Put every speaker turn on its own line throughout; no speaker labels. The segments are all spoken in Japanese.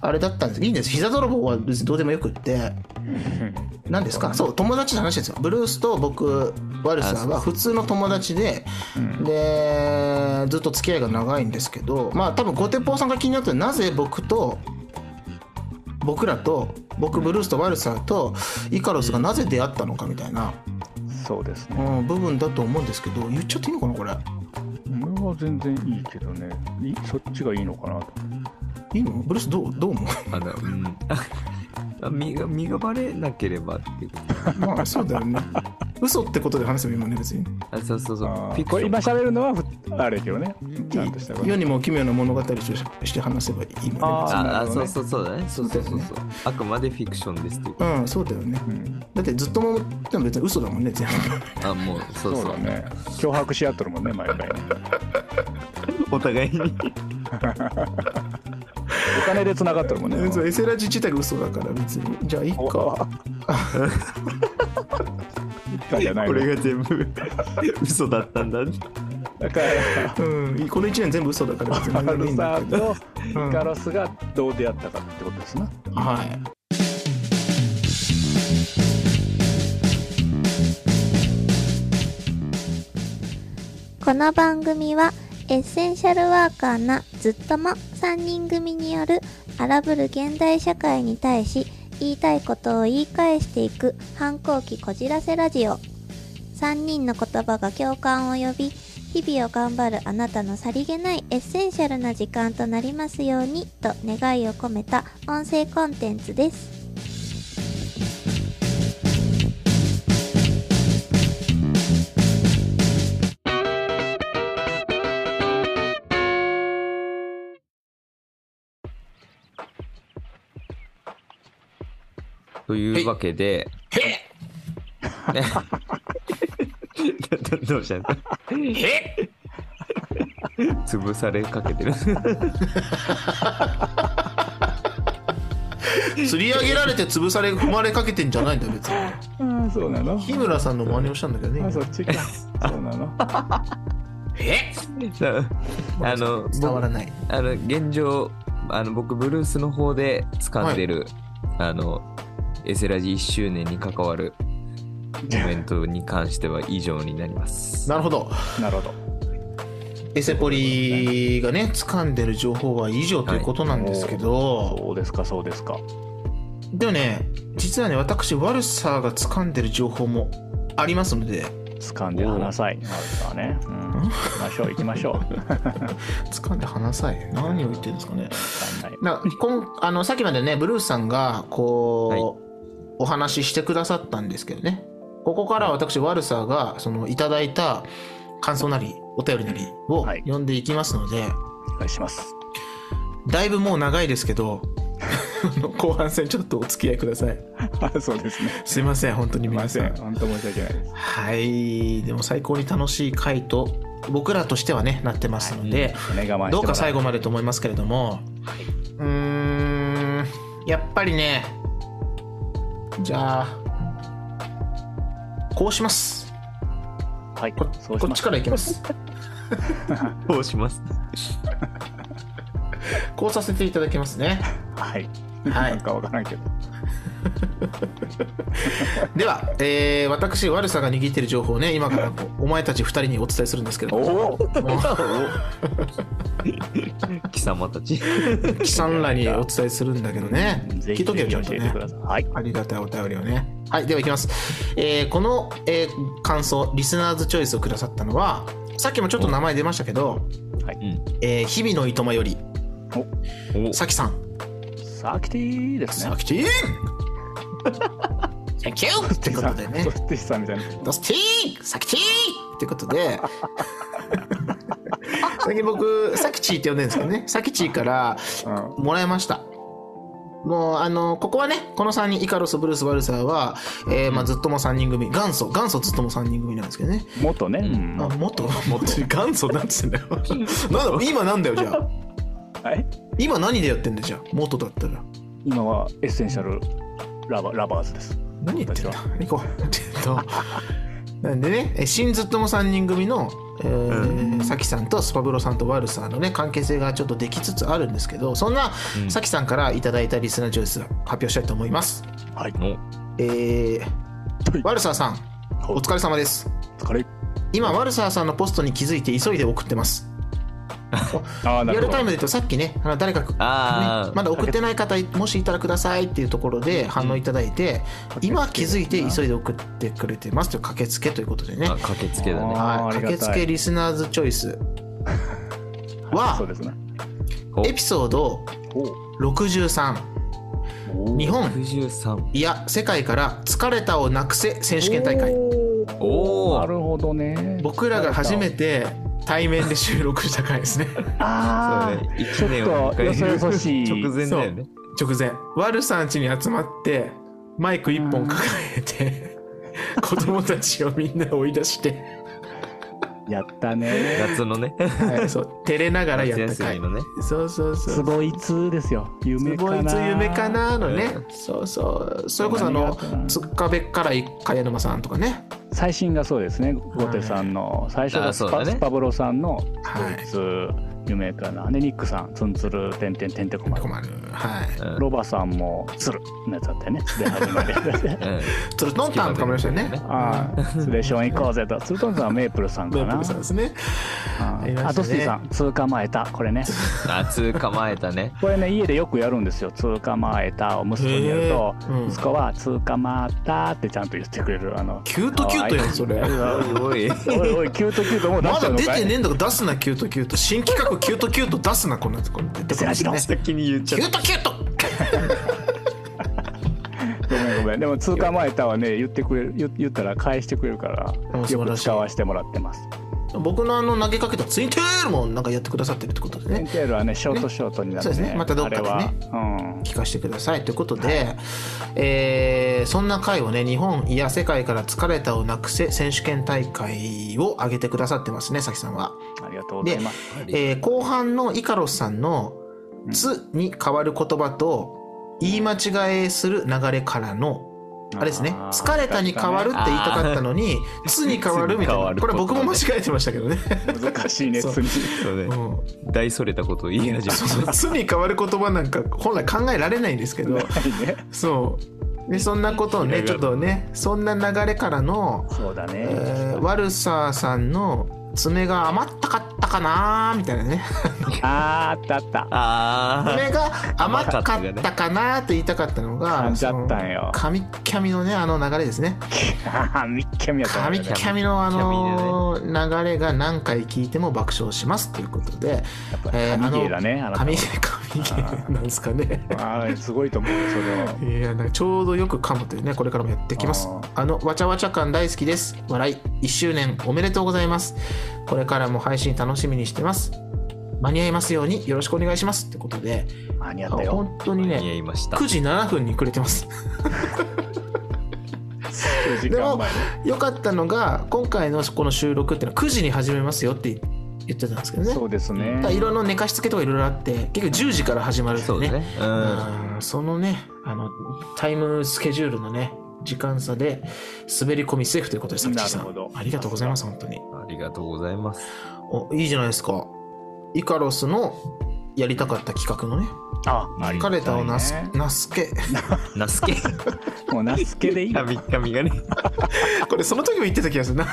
あれだったんです。いいんです。膝泥棒は別にどうでもよくって。何ですか？そう友達の話ですよ。ブルースと僕ワルサーは普通の友達で、でずっと付き合いが長いんですけどまあ多分ゴテポーさんが気になってるなぜ僕と僕らと僕ブルースとワルサーとイカロスがなぜ出会ったのかみたいな、
そうですね。
うん、部分だと思うんですけど言っちゃっていいのかなこれ。
俺は全然いいけどね。いそっちがいいのかなと。
いいの？ブルースどうどう思う？
あの、うん。あ身が、身がバレなければっていう。こ
まあそうだよね。嘘ってことで話せば今ね別に。
と。あ、そうそうそう。
今喋るのはふあれけどね。ちゃんとした
世にも奇妙な物語として話せばいいもんね
あー
あそうそうそうだね。そうそうそう
そう
そう。あくまでフィクションですっていう。
うんそうだよね。
うん
だってずっともでも別に嘘だもんね全部。
あ、もう、そうそう。
そうだね。脅迫し合っとるもんね毎回ね
お互いに。
お金で繋がっとるもんね。
そうエセラジ自体が嘘だから別に。じゃあいい
お。
か
一回じゃない
こ
の
れが全部嘘だったんだ。
だから
うんこの1年全部嘘だから別に
ア
何でもいんだけど
イカロスがどう出会ったかってことですな
はい
この番組はエッセンシャルワーカーなズッ友3人組による荒ぶる現代社会に対し言いたいことを言い返していく反抗期こじらせラジオ3人の言葉が共感を呼び日々を頑張るあなたのさりげないエッセンシャルな時間となりますようにと願いを込めた音声コンテンツです。
というわけで。どどどうした？んですか潰されかけてる。
釣 り上げられて潰され踏まれかけてんじゃないんだよ別に。
うんそうなの？
日村さんの真似をしたんだけどね
あそっちか。そうなの？
え？
あの、
伝わらない。
あの現状あの僕ブルースの方で掴んでる、あのエセラジ1周年に関わるコメントに関しては以上になります。
なるほど。
なるほど。
エセポリがね掴んでる情報は以上ということなんですけど、
そうですかそうですか。
でもね実はね私ワルサーが掴んでる情報もありますので。
掴んで話さい。なるさね、うん、行きましょう行きましょう。
掴んで話さい。何を言ってるんですかね。
掴んない。
なこんあのさっきまでねブルースさんがこう、お話ししてくださったんですけどねここから私ワルサーがそのいただいた感想なりお便りなりを
はい。
読んでいきますので、
お願いします。
だいぶもう長いですけど 後半戦ちょっとお付き合いください。
あ そうですね。
すいません本当に
すいませ
皆さん。
ん本当申し訳ないです。
はい。でも最高に楽しい回と僕らとしてはねなってますので、
お願い
どうか最後
ま
までと思いますけれども、うーんやっぱりねじゃあこうします。
はい
こ
そうします。
こっちからいきます。
こうします。
こうさせていただきますね。
はい、
はい。
なんかわからんけど。
では、えー、私悪さが握っている情報をね今から お前たち2人にお伝えするんですけれども。
お
貴様たち。
貴さんらにお伝えするんだけどね。
ぜひ
聞いとけよちゃんとね。ありがたいお便りをね。はい、では行きます。えーこの、えー感想、リスナーズチョイスをくださったのは、さっきもちょっと名前出ましたけど、
はい
えー日々のいとまより、
お
さきさん。
サキティですね
さきティーン !Thank you! ってことでね
ソ。スティさんみたいな
ドスティーさきティーってことで、最近僕、さきちーって呼んでるんですけどね、さきちーから
うん
もらいました。もう、あの、ここはね、この3人、イカロス、ブルース、ワルサーは、えーまあ、ずっとも3人組、元祖、元祖ずっとも3人組なんですけどね。
元ね、うん
あ、もっと、もっと、元。祖なんつってんだよ。なんだ、今なんだよ、じゃあ。
はい
今何でやってんだよ、じゃあ。元。だったら。
今はエッセンシャルラバラバーズです
何言ってんだ
私
行こう。えっと、なんでね、え新ずっとも3人組のえーさきさんとスパブロさんとワルサーのね関係性がちょっとできつつあるんですけどそんな
うん。
さきさんからいただいたリスナーチョイス発表したいと思います。
はい。
お。
えー
はい。
ワルサーさんお疲れ様です。
お疲れ。
今ワルサーさんのポストに気づいて急いで送ってますリアルタイ。ムで言うとさっきねあの誰か、ねまだ送ってない方もしいたらくださいっていうところで反応いただいて、今気づいて急いで送ってくれてますという駆けつけということでね。
あ駆けつけだね。
はい、
あーありがたい。
駆けつけリスナーズチョイス。
そう
は
ですね。
お
エピソード63
お
日本。
63
いや世界から疲れたをなくせ選手権大会。
おお
なるほどね。
僕らが初めて対面で収録した回ですね。
ああ、
そうね。
ちょっ
1年を
とよそよそしい。
直前だよね。
直前。ワルさん家に集まってマイク1本抱えて 子供たちをみんな追い出して、
やったね。
夏のね。
はい、そう照れながらや
夏
った回
のね。
そうそうそう。
すごいつですよ。夢かな。
すごいつ夢かなのね、
うん。
そうそう。それこそあのつっかべっからい茅沼さんとかね。
最新がそうですね。ゴテさんの最初がスパ,、
あそうだね。
スパブロさんの
はい。
ドイツ夢かな。でニックさんツンツルてんてんてんてこまる。
困るはい
うん
ロバさんもツルのやつだったよね。で始まり。
うん
トルトンタンとかもありましたよね
ああ、スレション行こうぜと。ツルトンさんはメープルさんかな。
メープルさんですね
あ
ありましたね
あドスティさん、通構えた。これね。
夏構えたね
これね、家でよくやるんですよ。通構えたを息子にやると息子は通構ったってちゃんと言ってくれる。あの、
キュートキュートやんそれ
うわ
すごい
おいおい、キュートキュートもう出
まだ出
しちゃうのかい？
てねえんだから出すなキュートキュート新企画キュートキュート出すなこんなこれ出てこないですね
先に言っちゃっ
キュートキュート
ごめんごめん。でも通構えたはね、言ってくれる、言言ったら返してくれるから、よく使わせてもらってます。
僕のあの投げかけたツインテールもなんかやってくださってるってことで
エン
ね
テールはね、ショートショートになってね。
そうですねまたどっかでね
うん。
聞かせてくださいということで、えーそんな回をね日本いや世界から疲れたをなくせ選手権大会を挙げてくださってますねさきさんは。
ありがとうございます。
えー後半のイカロスさんの「つ」に変わる言葉と言い間違えする流れからのあれですね。疲れたに変わるって言いたかったのに「つ」に変わるみたいな。これ僕も間違えてましたけどね。
難しいね、
そう。
次。
そうね。
うん。
大それたことを言い始め
そうそう。つに変わる言葉なんか本来考えられないんですけど。そう。でそんなことをねちょっとねそんな流れからの、
そうだね。
えーワルサーさんの爪が甘ったかったかなみたいなね。
あーあったあった。
ああ
爪が甘かったかなと言いたかったのが
噛んじゃったんよ。
そのカミッキャミのねあの流れですね。
みっきゃみやった
カミッキャミのあの流れが何回聞いても爆笑しますということで
やっぱ
えー
神芸だね。あなたは。
神神芸なんですかね。
あーすごいと思うよそれは。
いやなんかちょうどよく噛むというねこれからもやっていきます。
あ
あのわちゃわちゃ感大好きです。笑い1周年おめでとうございますこれからも配信楽しみにしてます。間に合いますようによろしくお願いします。ってことで
間に合ったよ。
本当にね
いました。
9時7分にくれてます。
数時間前。ね。
よかったのが今回のこの収録っていうのは9時に始めますよって言ってたんですけどね。
そうですね。
いろいろ寝かしつけとかいろいろあって結局10時から始まるってね。
そうだね。うん。
うん。そのねあのタイムスケジュールのね時間差で滑り込みセーフということでさっきさん。
なるほど。
ありがとうございます本当に。
ありがとうございます。
おいいじゃないですか。イカロスのやりたかった企画のね。
あ、あり
疲れたをなす
ね
なすけ
ナスケ？
もうナスケでいいよ。
神神がね。
これその時も言ってた気がするな。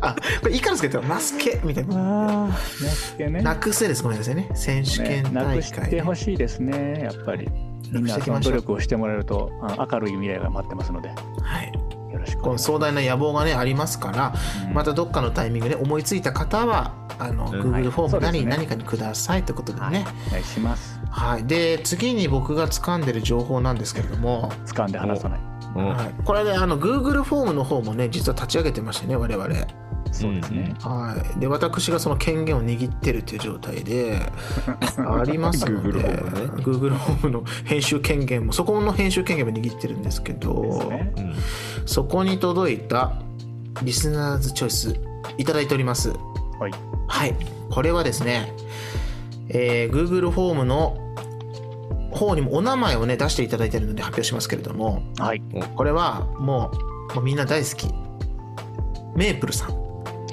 あこれイカロスが言ったらなすけみたいな。
ああ、ナスケね。
なくせですごめんなさいね。選手
ね
権大
なくして
会、
ほしいですね、やっぱり。みんなその努力をしてもらえると明るい未来が待ってますので、よ
はい
ろしくお
この壮大な野望がねありますから、
うん。
またどっかのタイミングで思いついた方はあの、
うん。
Google フォームなり
そうですね。
何かにくださいということでね、
ます。お願いします。
はい、で次に僕が掴んでる情報なんですけれども、
掴んで離さない。
うん
はい、これであの Google フォームの方もね実は立ち上げてましてね我々、
そうですね。
はい、で私がその権限を握ってるっていう状態で ありますので
Google フォーム
の編集権限もそこの編集権限も握ってるんですけど
ね。
うん。
そこに届いたリスナーズチョイスいただいております。
はい。
はい。これはですね、えー Google フォームの方にもお名前をね出していただいてるので発表しますけれども
はい。
これはもうもうみんな大好き。メープルさん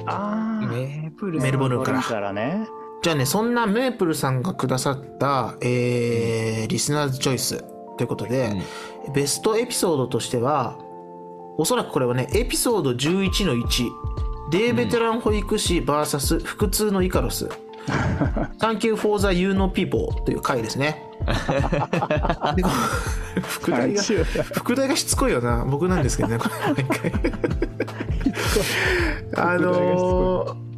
ああ。
メープル
メルボルンから
からね。
じゃあね、そんなメープルさんがくださった、えー、リスナーズチョイスということで、ベストエピソードとしては、おそらくこれはね、エピソード11の1、デーベテラン保育士 VS 腹痛のイカロス。Thank you for the you know people という回ですね。副題が、副題がしつこいよな。僕なんですけどね、これ毎回。あのー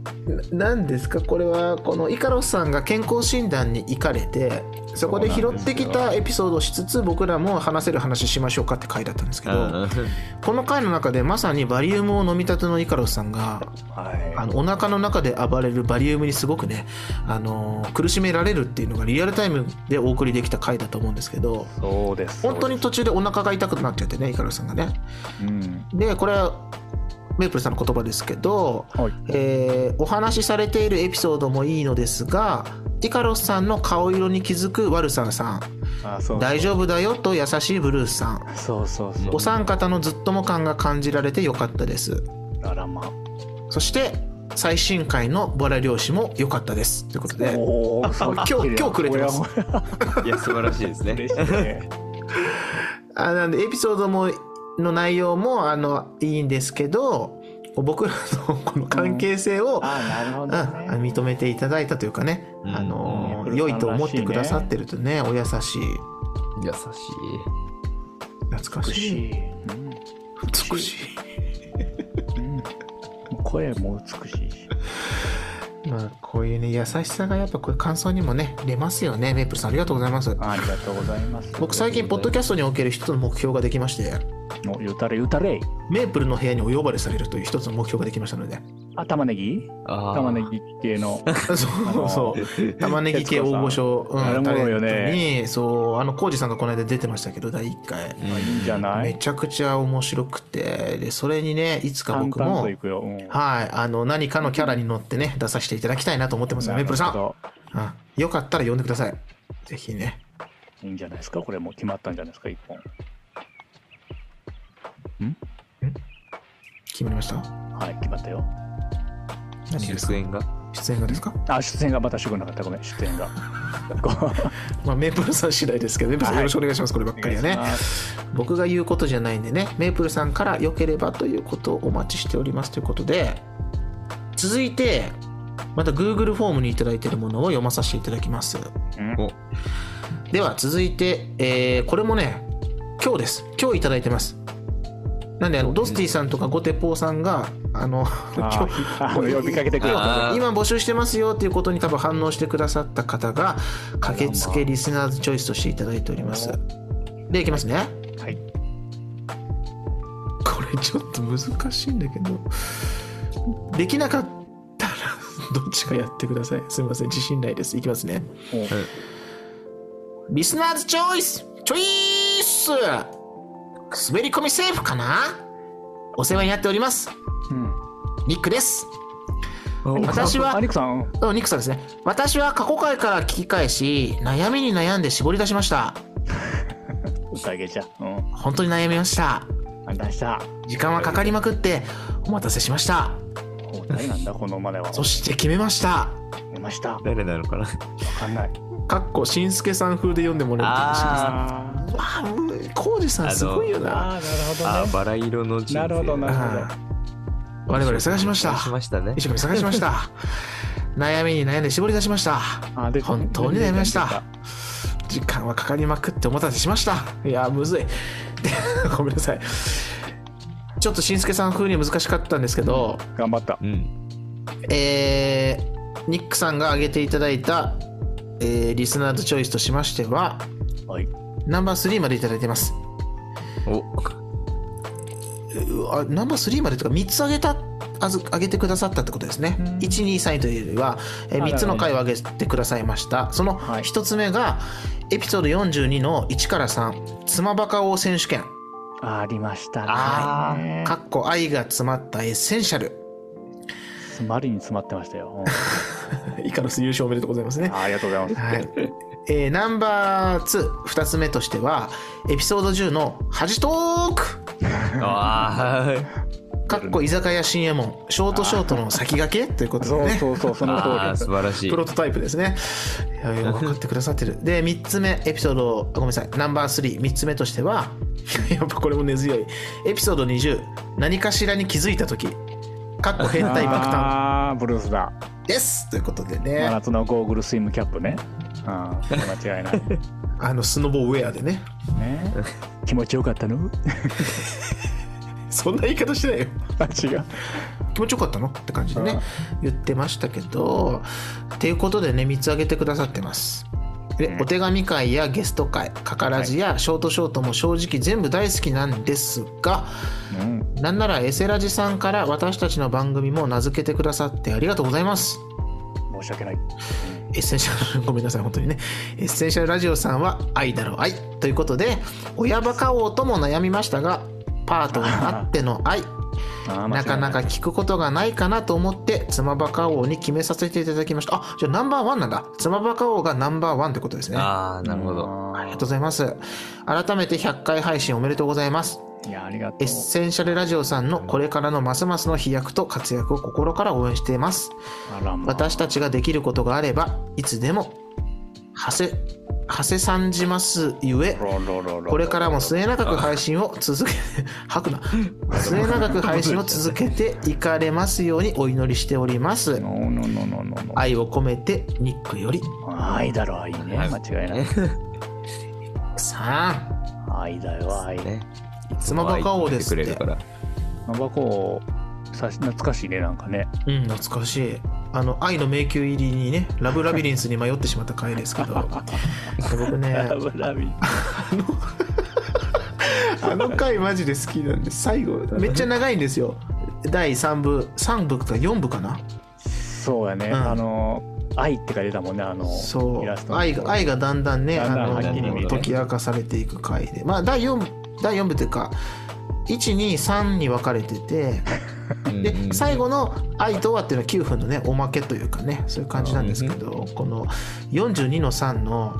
ななんですか？これはこのイカロスさんが健康診断に行かれてそこで拾ってきたエピソードをしつつ僕らも話せる話しましょうかって回だったんですけど
うん
この回の中でまさにバリウムを飲みたてのイカロスさんが
はい。
あのお腹の中で暴れるバリウムにすごくね、あのー苦しめられるっていうのがリアルタイムでお送りできた回だと思うんですけど
そうです。
本当に途中でお腹が痛くなっちゃってねイカロスさんがね
うん。
でこれはメープルさんの言葉ですけど、
はい。
えーお話しされているエピソードもいいのですがイカロスさんの顔色に気づくワルサーさん
あ、そう。
大丈夫だよと優しいブルースさん
そうそうそう。
お三方のずっとも感が感じられてよかったです
あらまあ。
そして最新回のボラ漁師も良かったですということで今日今日くれてます
いや、素晴らしいですね。
嬉しいね。
あなんでエピソードもの内容もあのいいんですけど僕らの この関係性を、うん。
どね。
認めていただいたというかね、
うん。
あの
うん
良いと思ってくださってるとねお優しい。
優しい。
懐かしい。
美しい。声も美しいし。
まあこういうね優しさがやっぱこれ感想にもね出ますよね。メープルさんありがとうございます。
ありがとうございます。
僕最近ポッドキャストにおける一つの目標ができまして
お言うたれ言うたれ。
メープルの部屋にお呼ばれされるという一つの目標ができましたので。
あ、玉ねぎ？玉ねぎ系の。
そうそう玉ねぎ系大御所、うん、
あれも
タレント
よね
に。そうあの浩二さんがこの間出てましたけど第1回。
まあいいんじゃない？
めちゃくちゃ面白くて。でそれにねいつか
淡
僕も。
うん。
はいあの何かのキャラに乗ってね出させていただきたいなと思ってますよメープルさん、うん、よかったら呼んでください。ぜひね。
どいいんじゃないですか？これもう決まったんじゃないですか？一本。
決まりました？
はい、決まったよ。
何ですか？
出演が？
出演がですか、
あ、出演がまた主語なかった。ごめん、出演が。
まあ、メープルさん次第ですけどメープルさん
はい。
よろしくお願いします。こればっかりはね。僕が言うことじゃないんでね。メープルさんから良ければということをお待ちしておりますということで。続いてまた Google フォームにいただいているものを読まさせていただきます。
うん？
お。
では続いて、えーこれもね今日です。今日いただいてますなんであのドスティさんとかゴテポーさんがあの今
ああの呼びかけてくれた。
今募集してますよっていうことに多分反応してくださった方が駆けつけリスナーズチョイスとしていただいております。でいきますね。
はい。
これちょっと難しいんだけどできなかったら どっちかやってください。すみません。自信ないです。いきますね。リスナーズチョイス！チョイス滑り込みセーフかな？お世話になっております
うん。
ニックです
お
私は
あ、ニックさん？
あニックさんですね私は過去回から聞き返し悩みに悩んで絞り出しました
歌いげちゃう。うん。
本当に悩みました。時間はかかりまくってお待たせしました
お誰なんだ、このまでは。
そして決めました
出ました。わ
誰なのかな
かんない。
かっこしんすけさん風で読んでもら
あ
あー
ああ浩二さんすごいよな。
あー、なるほどね。
あーバラ色の人生。
なるほどなるほど。
我々探しました。
しましたね。
一生懸命探しました。悩みに悩んで絞り出しました。
あで
本当に悩みました。時間はかかりまくってお待たせしました。いやむずい。ごめんなさい。ちょっとしんすけさん風に難しかったんですけど、
頑張った。
うん。
えーニックさんが挙げていただいた、えーリスナーズチョイスとしましては
はい。
ナンバー3までいただいてます。
お。
うあナンバー3までとか3つ挙げたあず挙げてくださったってことですね、123というよりは、えー
あ
3つの回を挙げてくださいました。その
はい
1つ目がエピソード42の1から3妻バカ王選手権。
あありましたね。
あーかっこ愛が詰まったエッセンシャル。
詰まりに詰まってましたよ。
イカロス優勝おめでとうございますね。
あありがとうございます。
はいえーナンバー22つ目としてはエピソード10の「恥トーク
ああ」
かっこ居酒屋新右衛門。ショートショートの先駆け？ということで
そう
ね
そうそうその通
ああ素晴らしい。
プロトタイプですね。いやいや、分かってくださってる。で、3つ目、エピソード、ごめんなさい、ナンバー3、3つ目としては、やっぱこれも根強い。エピソード20、何かしらに気づいたとき、かっこ変態爆誕。
ああブルースだ。
です。ということで
真
ね、
夏のゴーグルスイムキャップね。ああ間違いない。
あの、スノボウェアでね、
ね。気持ちよかったの？
そんな言い方してないよ。
あ違う。
気持ちよかったの？って感じでね、言ってましたけど、っていうことでね、3つ挙げてくださってます。で、
うん。
お手紙会やゲスト会、カカラジやショートショートも正直全部大好きなんですが、
うん。
なんならエセラジさんから私たちの番組も名付けてくださってありがとうございます。
申し訳ない。
エッセンシャル、ごめんなさい、本当にね。エッセンシャルラジオさんは愛だろ愛。ということで、親バカ王とも悩みましたが、パートナーあっての愛、ないか
い
なか聞くことがないかなと思って、妻バカ王に決めさせていただきました。あ、じゃあナンバーワンなんだ。妻バカ王がナンバーワンってことですね。あ
ああなるほど
あ
りがとうございます。改めて100回配信おめでとうございます。
いやありがとう
エッセンシャルラジオさんのこれからのますますの飛躍と活躍を心から応援しています。
まあ
私たちができることがあれば、いつでも、はせ、はせさんじますゆえ、これからも末永く配信を続け、吐くな。末永く配信を続けていかれますようにお祈りしております。愛を込めて、ニックより、
愛だろ愛ね。
はい
間違いない。
さ
愛だよ愛。
ね。
あ、妻バカ王ですって。
くれるか。ら。
ナバコさし懐かしいねなんかね。
うん、懐かしい。あの、愛の迷宮入りにね、ラブラビリンスに迷ってしまった回ですけど、僕ね、
ラブラビ
あの回マジで好きなんです。最後、めっちゃ長いんですよ。第3部、3部か4部かな。
そうやね、
うん。
あの愛って書いてたもんねあの
そ
イラスト
愛が愛がだんだんね
だんだん
あ
はっきり見えて
の解き明かされていく回で。まあ第4第4部というか123に分かれててで最後の「愛とは」っていうのは9分のねおまけというかねそういう感じなんですけどこの42の3の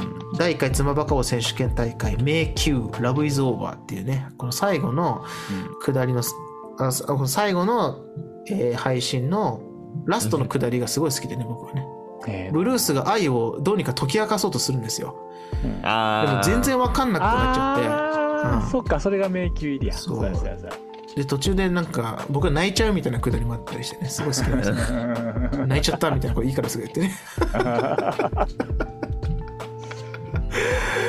うん第1回妻バカ王選手権大会「迷宮ラブイズオーバー」っていうねこの最後の下りの最後の、えー配信のラストの下りがすごい好きでね僕はね。
えー。
ブルースが愛をどうにか解き明かそうとするんですよ。で
ああ
も全然わかんなくなっちゃって。
あー
うん。
そっかそれが迷宮入りや。
そう。
やそうやそうや
で途中でなんか僕は泣いちゃうみたいなくだりもあったりしてねすごい好きなんですよ。泣いちゃったみたいなこといいからすぐ言ってね。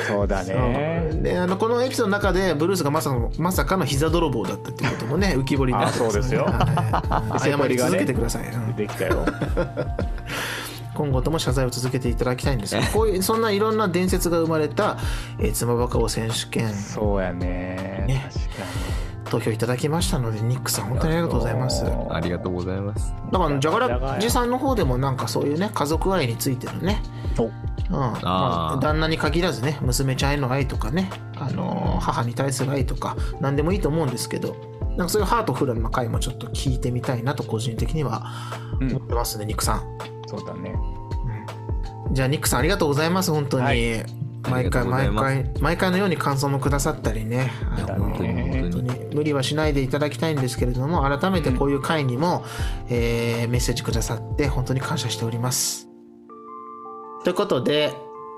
そうだね。
であのこのエピソードの中でブルースがまさかのまさかの膝泥棒だったっていうこともね浮き彫りになってます
あそうですよ。
はい。謝り続けてください、うん。
できたよ。
今後とも謝罪を続けていただきたいんですがこういうそんないろんな伝説が生まれた、えー、妻バカ王選手権
そうやね。
ね。
確か
投票いただきましたのでニックさん本当にありがとうございます。だ
ありがとうございます。
からジャガラジさんの方でもなんかそういうね家族愛についてのね
に
うんまあ、旦那に限らずね娘ちゃんへの愛とかね、あのー母に対する愛とか何でもいいと思うんですけどなんかそういうハートフルな回もちょっと聞いてみたいなと個人的には
うん。
思ってますね、ニックさん、
そうだね。
うん。じゃあニックさんありがとうございます本当に、
はい
毎回毎回毎回のように感想もくださったりね。あの
本当に
本当に。無理はしないでいただきたいんですけれども改めてこういう回にも、えーメッセージくださって本当に感謝しております。ということで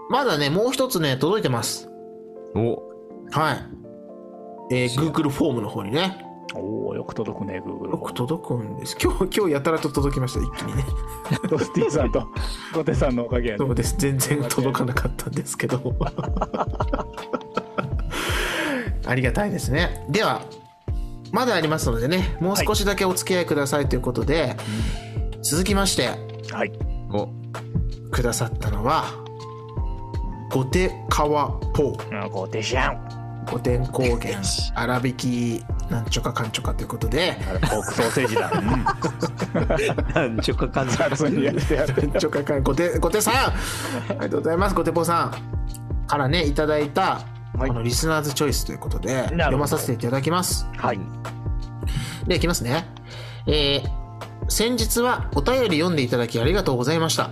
まだねもう一つね届いてます。
お。
はい。えー、Google フォームの方にね、
おおよく届くね Google
よく届くんです。今日、今日やたらと届きました、一気にね。
ドスティさんと ゴテさんのおかげやね
そうです。全然届かなかったんですけど。ありがたいですね。では、まだありますのでね、もう少しだけお付き合いくださいということで、続きまして、
はい
お
くださったのは、ゴテカワポー。
ゴテシャン
五天高原、粗挽き、なんちょかかんちょかということで、
ポークソーセージだ。うん。
なんちょかかんじゃ
雑にやってやる
ちょかかん、ごて、ごてさん。ありがとうございます、ごてぽさん。からね、いただいた、
はい。
このリスナーズチョイスということで、読まさせていただきます。
はい。
で、いきますね。えー、先日はお便り読んでいただきありがとうございました。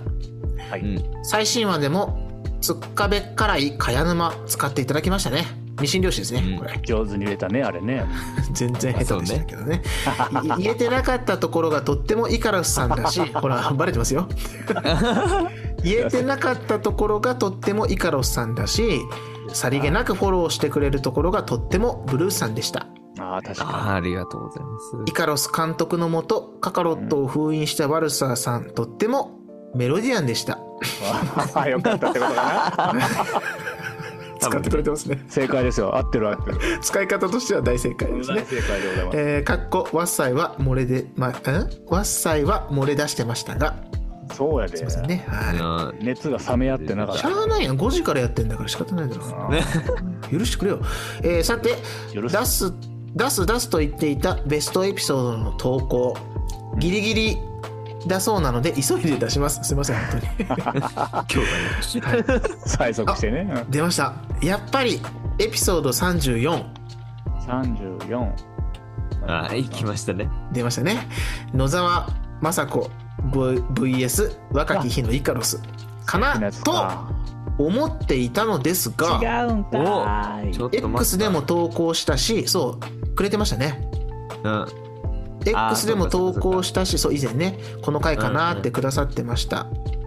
はい。
うん
最新話でも、つっかべっからいかや沼使っていただきましたね。二神漁師ですね、
うん。
これ。
上手に入れたねあれね。
全然下手でしたけどね。い言えてなかったところがとってもイカロスさんだしほらバレてますよ。言えてなかったところがとってもイカロスさんだし さりげなくフォローしてくれるところがとってもブルースさんでした。
ああ確
あ
か
ーありがとうございます。
イカロス監督のもとカカロットを封印したワルサーさんとってもメロディアンでした。
よかったってことかな
使ってくれてますね。
正解ですよ。合ってる合ってる。
使い方としては大正解ですね。
大正解でございます。
えー、かっこワッサイは漏れで、ま、んワッサイは漏れ出してましたが。
そうやで。す
いませんね。は
うん
熱が冷め合ってなかっ
いしたゃあないやん。5時からやってんだから仕方ないだろ。許してくれよ、えーさて出す出す出すと言っていたベストエピソードの投稿。ギリギリだそうなので急いで出します。すいません本当に。
今日がね
催促してね。うん
出ました。やっぱりエピソード34
34
はい来ましたね。
出ましたね。野沢雅子 V- VS 若き日のイカロス。かな？と
か。
思っていたのですが
違うんか
X でも投稿したしそうくれてましたね。
うん
X でも投稿したしそう以前ねこの回かなってくださってました、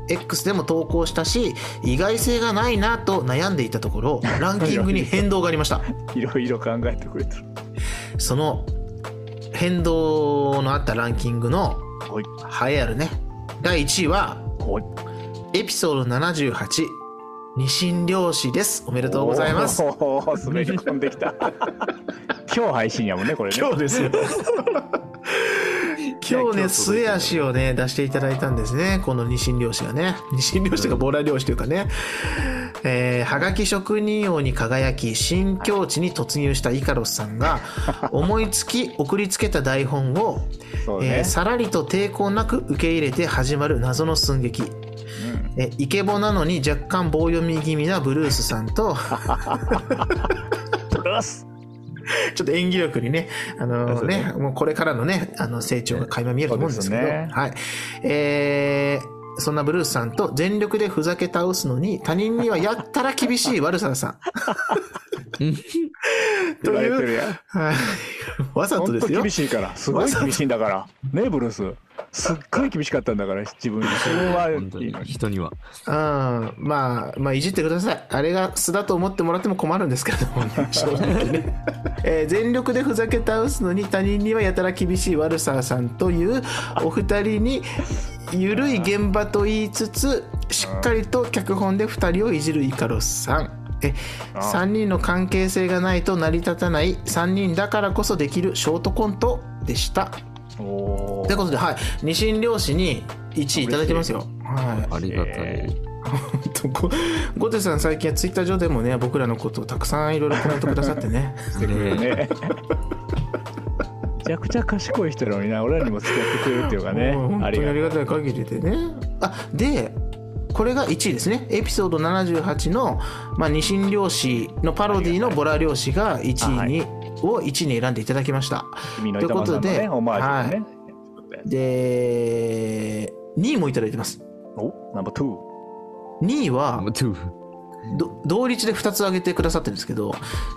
X でも投稿したし意外性がないなと悩んでいたところ ランキングに変動がありました。
いろいろ考えてくれてる
その変動のあったランキングの
はい。
栄えあるね。第1位は
はい。
エピソード78二神漁師です。おめでとうございます。
滑り込んできた。今日配信やもんねこれね。
今日ですよ今日ね末足をね出していただいたんですね。この二神漁師がね。二神漁師というかボラ漁師というかね、えー、はがき職人王に輝き新境地に突入したイカロスさんが 思いつき送りつけた台本を、
ね。
えーさらりと抵抗なく受け入れて始まる謎の寸劇。えイケボなのに若干棒読み気味なブルースさんと。
プラス
ちょっと演技力にね、あのね、もうこれからのね、あの成長が垣間見えると思うんですけど、
ね
はい。えー、そんなブルースさんと全力でふざけ倒すのに、他人にはやったら厳しい悪ささん。
言われてるやん
はい。わざとですよ
厳。しいからすごい厳しいんだからねブルースすっごい厳しかったんだから自分に自分は
本当に人には
うん、まあ、まあ、いじってください。あれが素だと思ってもらっても困るんですけれども、ね、正直ね。えー全力でふざけ倒すのに他人にはやたら厳しい悪ささんというお二人に、ゆるい現場と言いつつ、しっかりと脚本で二人をいじるイカロスさん。え3人の関係性がないと成り立たない3人だからこそできるショートコントでした。
お
ということで、はい、二神漁師に1位いただいてますよ。はい。
ありがた
え
い
ゴテさん最近はツイッター上でもね僕らのことをたくさんいろいろコメントくださってね。
ねめちゃくちゃ賢い人なのにな俺らにも付き合ってくれるっていうかね。
もう本
ありが
当にありがたい限りでね。あでこれが1位ですね。エピソード78の、まあ、二神漁師のパロディのボラ漁師が1位に、を1位に選んでいただきました。ということで
ねオマージュのね、
で2位もいただいてます。
おナンバー2
2位は同率で2つ挙げてくださってるんですけど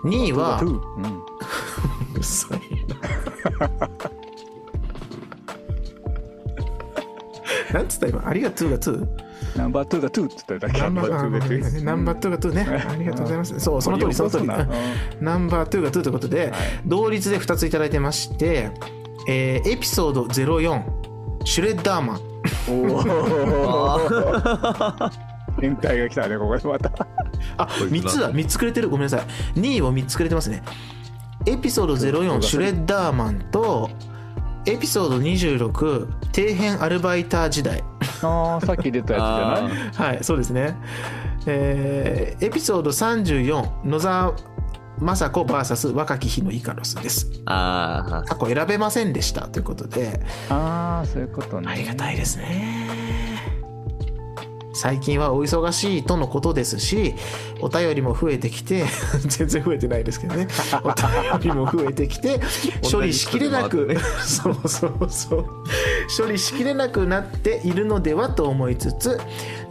2位は
ナンバー2うん。
うるさいななんつった今？ありがとうが2
ナンバー2が2って言っただけ。
ナンバー
ナンバー2が2
ナンバー2が2ね。ありがとうございます。そうその通りその通り。
うん。
ナンバー2が2ということで、同率で2ついただいてまして、えーエピソード04シュレッダーマン。
おお変態が来たねここで。また。
あ
こいつ
3つだ。3つくれてる？ごめんなさい。2位を3つくれてますね。エピソード04シュレッダーマンとエピソード26底辺アルバイター時代
さっき出たやつじゃない？
はいそうですね。えーエピソード34野沢雅子 VS 若き日のイカロスです。
あ
過去選べませんでしたということで。
ああそういうことね。
ありがたいですね最近はお忙しいとのことですしお便りも増えてきて 全然増えてないですけどね。お便りも増えてきて処理しきれなく、そうそうそう。処理しきれなくなっているのではと思いつつ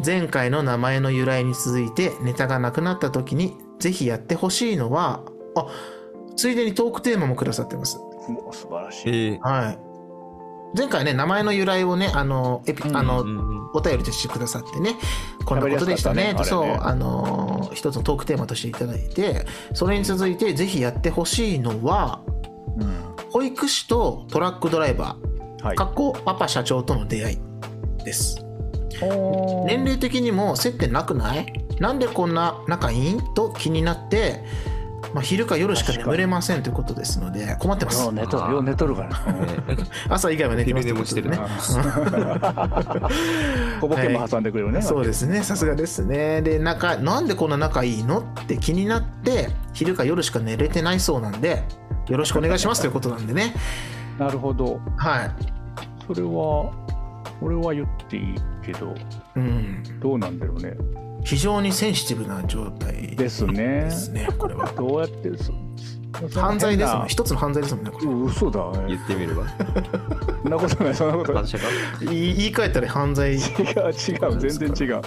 前回の名前の由来に続いてネタがなくなった時にぜひやってほしいのはあついでにトークテーマもくださってます。
素晴らし
え
い。
ー。
はい。前回ね名前の由来をねあのエピ、あの、お便りとしてくださってねこんなことでしたね。とそう
あ
の一つのトークテーマとしていただいてそれに続いてぜひやってほしいのは
うん。
保育士とトラックドライバー
はい。
か。っこパパ社長との出会いです。年齢的にも接点なくない？なんでこんな仲いい？と気になって、まあ、昼か夜しか眠れませんということですので困ってます。
よう寝とる、よう寝とるから。
え ー
朝以外は寝てます
昼寝もしてるね
小ボケも挟んでくれるね。
そうですね。さすがですね。で仲なんでこんな仲いいのって気になって昼か夜しか寝れてないそうなんでよろしくお願いしますということなんでね。
なるほど。
はい。
それは、俺は言っていいけど、
うん。
どうなんだろうね。
非常にセンシティブな状態
ですね
で。すねこれは
どうやって、そ
犯罪ですもん一つの犯罪ですもんねこれ
う嘘だ。
言ってみれば。
そんなことない、そんなことない
言い言い換えたら犯罪
違う違う、全然違う。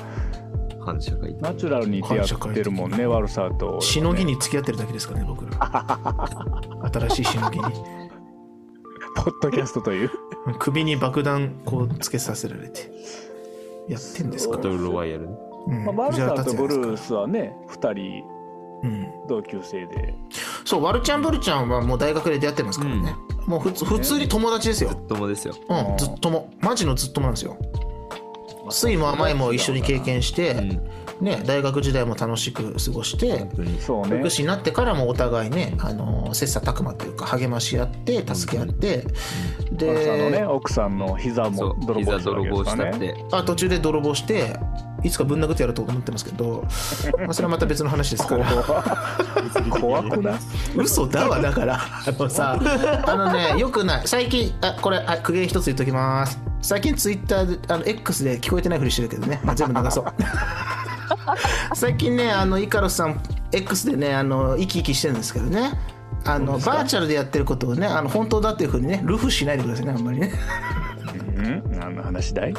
反射かい
ナチュラルに出会ってるもんね、悪さと。
しのぎに付き合ってるだけですからね僕ら新しいしのぎに
ポッドキャストという。
首に爆弾こうつけさせられてやってんですか
バトルロワイヤルね。
うん
まあ、ワルサーとブルースはね、二人
うん
同級生で。
そうワルちゃんブルちゃんはもう大学で出会ってますからね、もうふつ普通に友達ですよ、
友ですよ。
うん、ずっともマジのずっともなんですよ酸いも甘いも一緒に経験して、
うん。
ね、大学時代も楽しく過ごして
本当に。
そうね
保育。士になってからもお互いねあの切磋琢磨というか励まし合って助け合って、
ワルサーのね、
で
奥さんの膝も泥棒
膝
したね。
って。
あ途中で泥棒していつかぶん殴ってやると思ってますけど、まあ、それはまた別の話ですから。
怖くない？
嘘だわだから。あのさあのねよくない。最近あこれあ苦言一つ言っときます。最近ツイッターであの X で聞こえてないふりしてるけどね、まあ、全部流そう。最近ねあのイカロスさん X でねあの生き生きしてるんですけどね。あのバーチャルでやってることをねあの本当だっていうふうにねルフしないでくださいねあんまりね。
うん？何の話だい？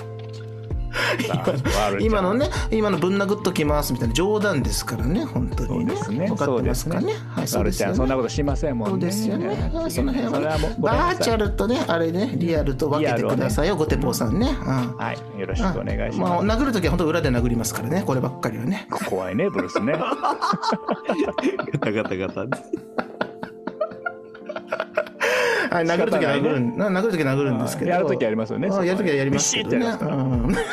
今のね今のぶん殴っときますみたいな冗談ですからね本当にね。
ですね。
分かってますかね？はいそうですよね。
そんなことしませんもんね。
そうですよね。はいその辺はバーチャルとね、あれね、リアルと分けてくださいよ、ごてぽうさんね。うん。
はいよろしくお願いし
まあ、
ます
殴るときは本当裏で殴りますからね、こればっかりはね。
怖いねブルースね。
ガタガタガタ。
はい、殴るときは殴るん、な殴るときは殴るんですけど。
やるときありますよね
あやるときはやりますけどね。
ビシッてやりますから
うん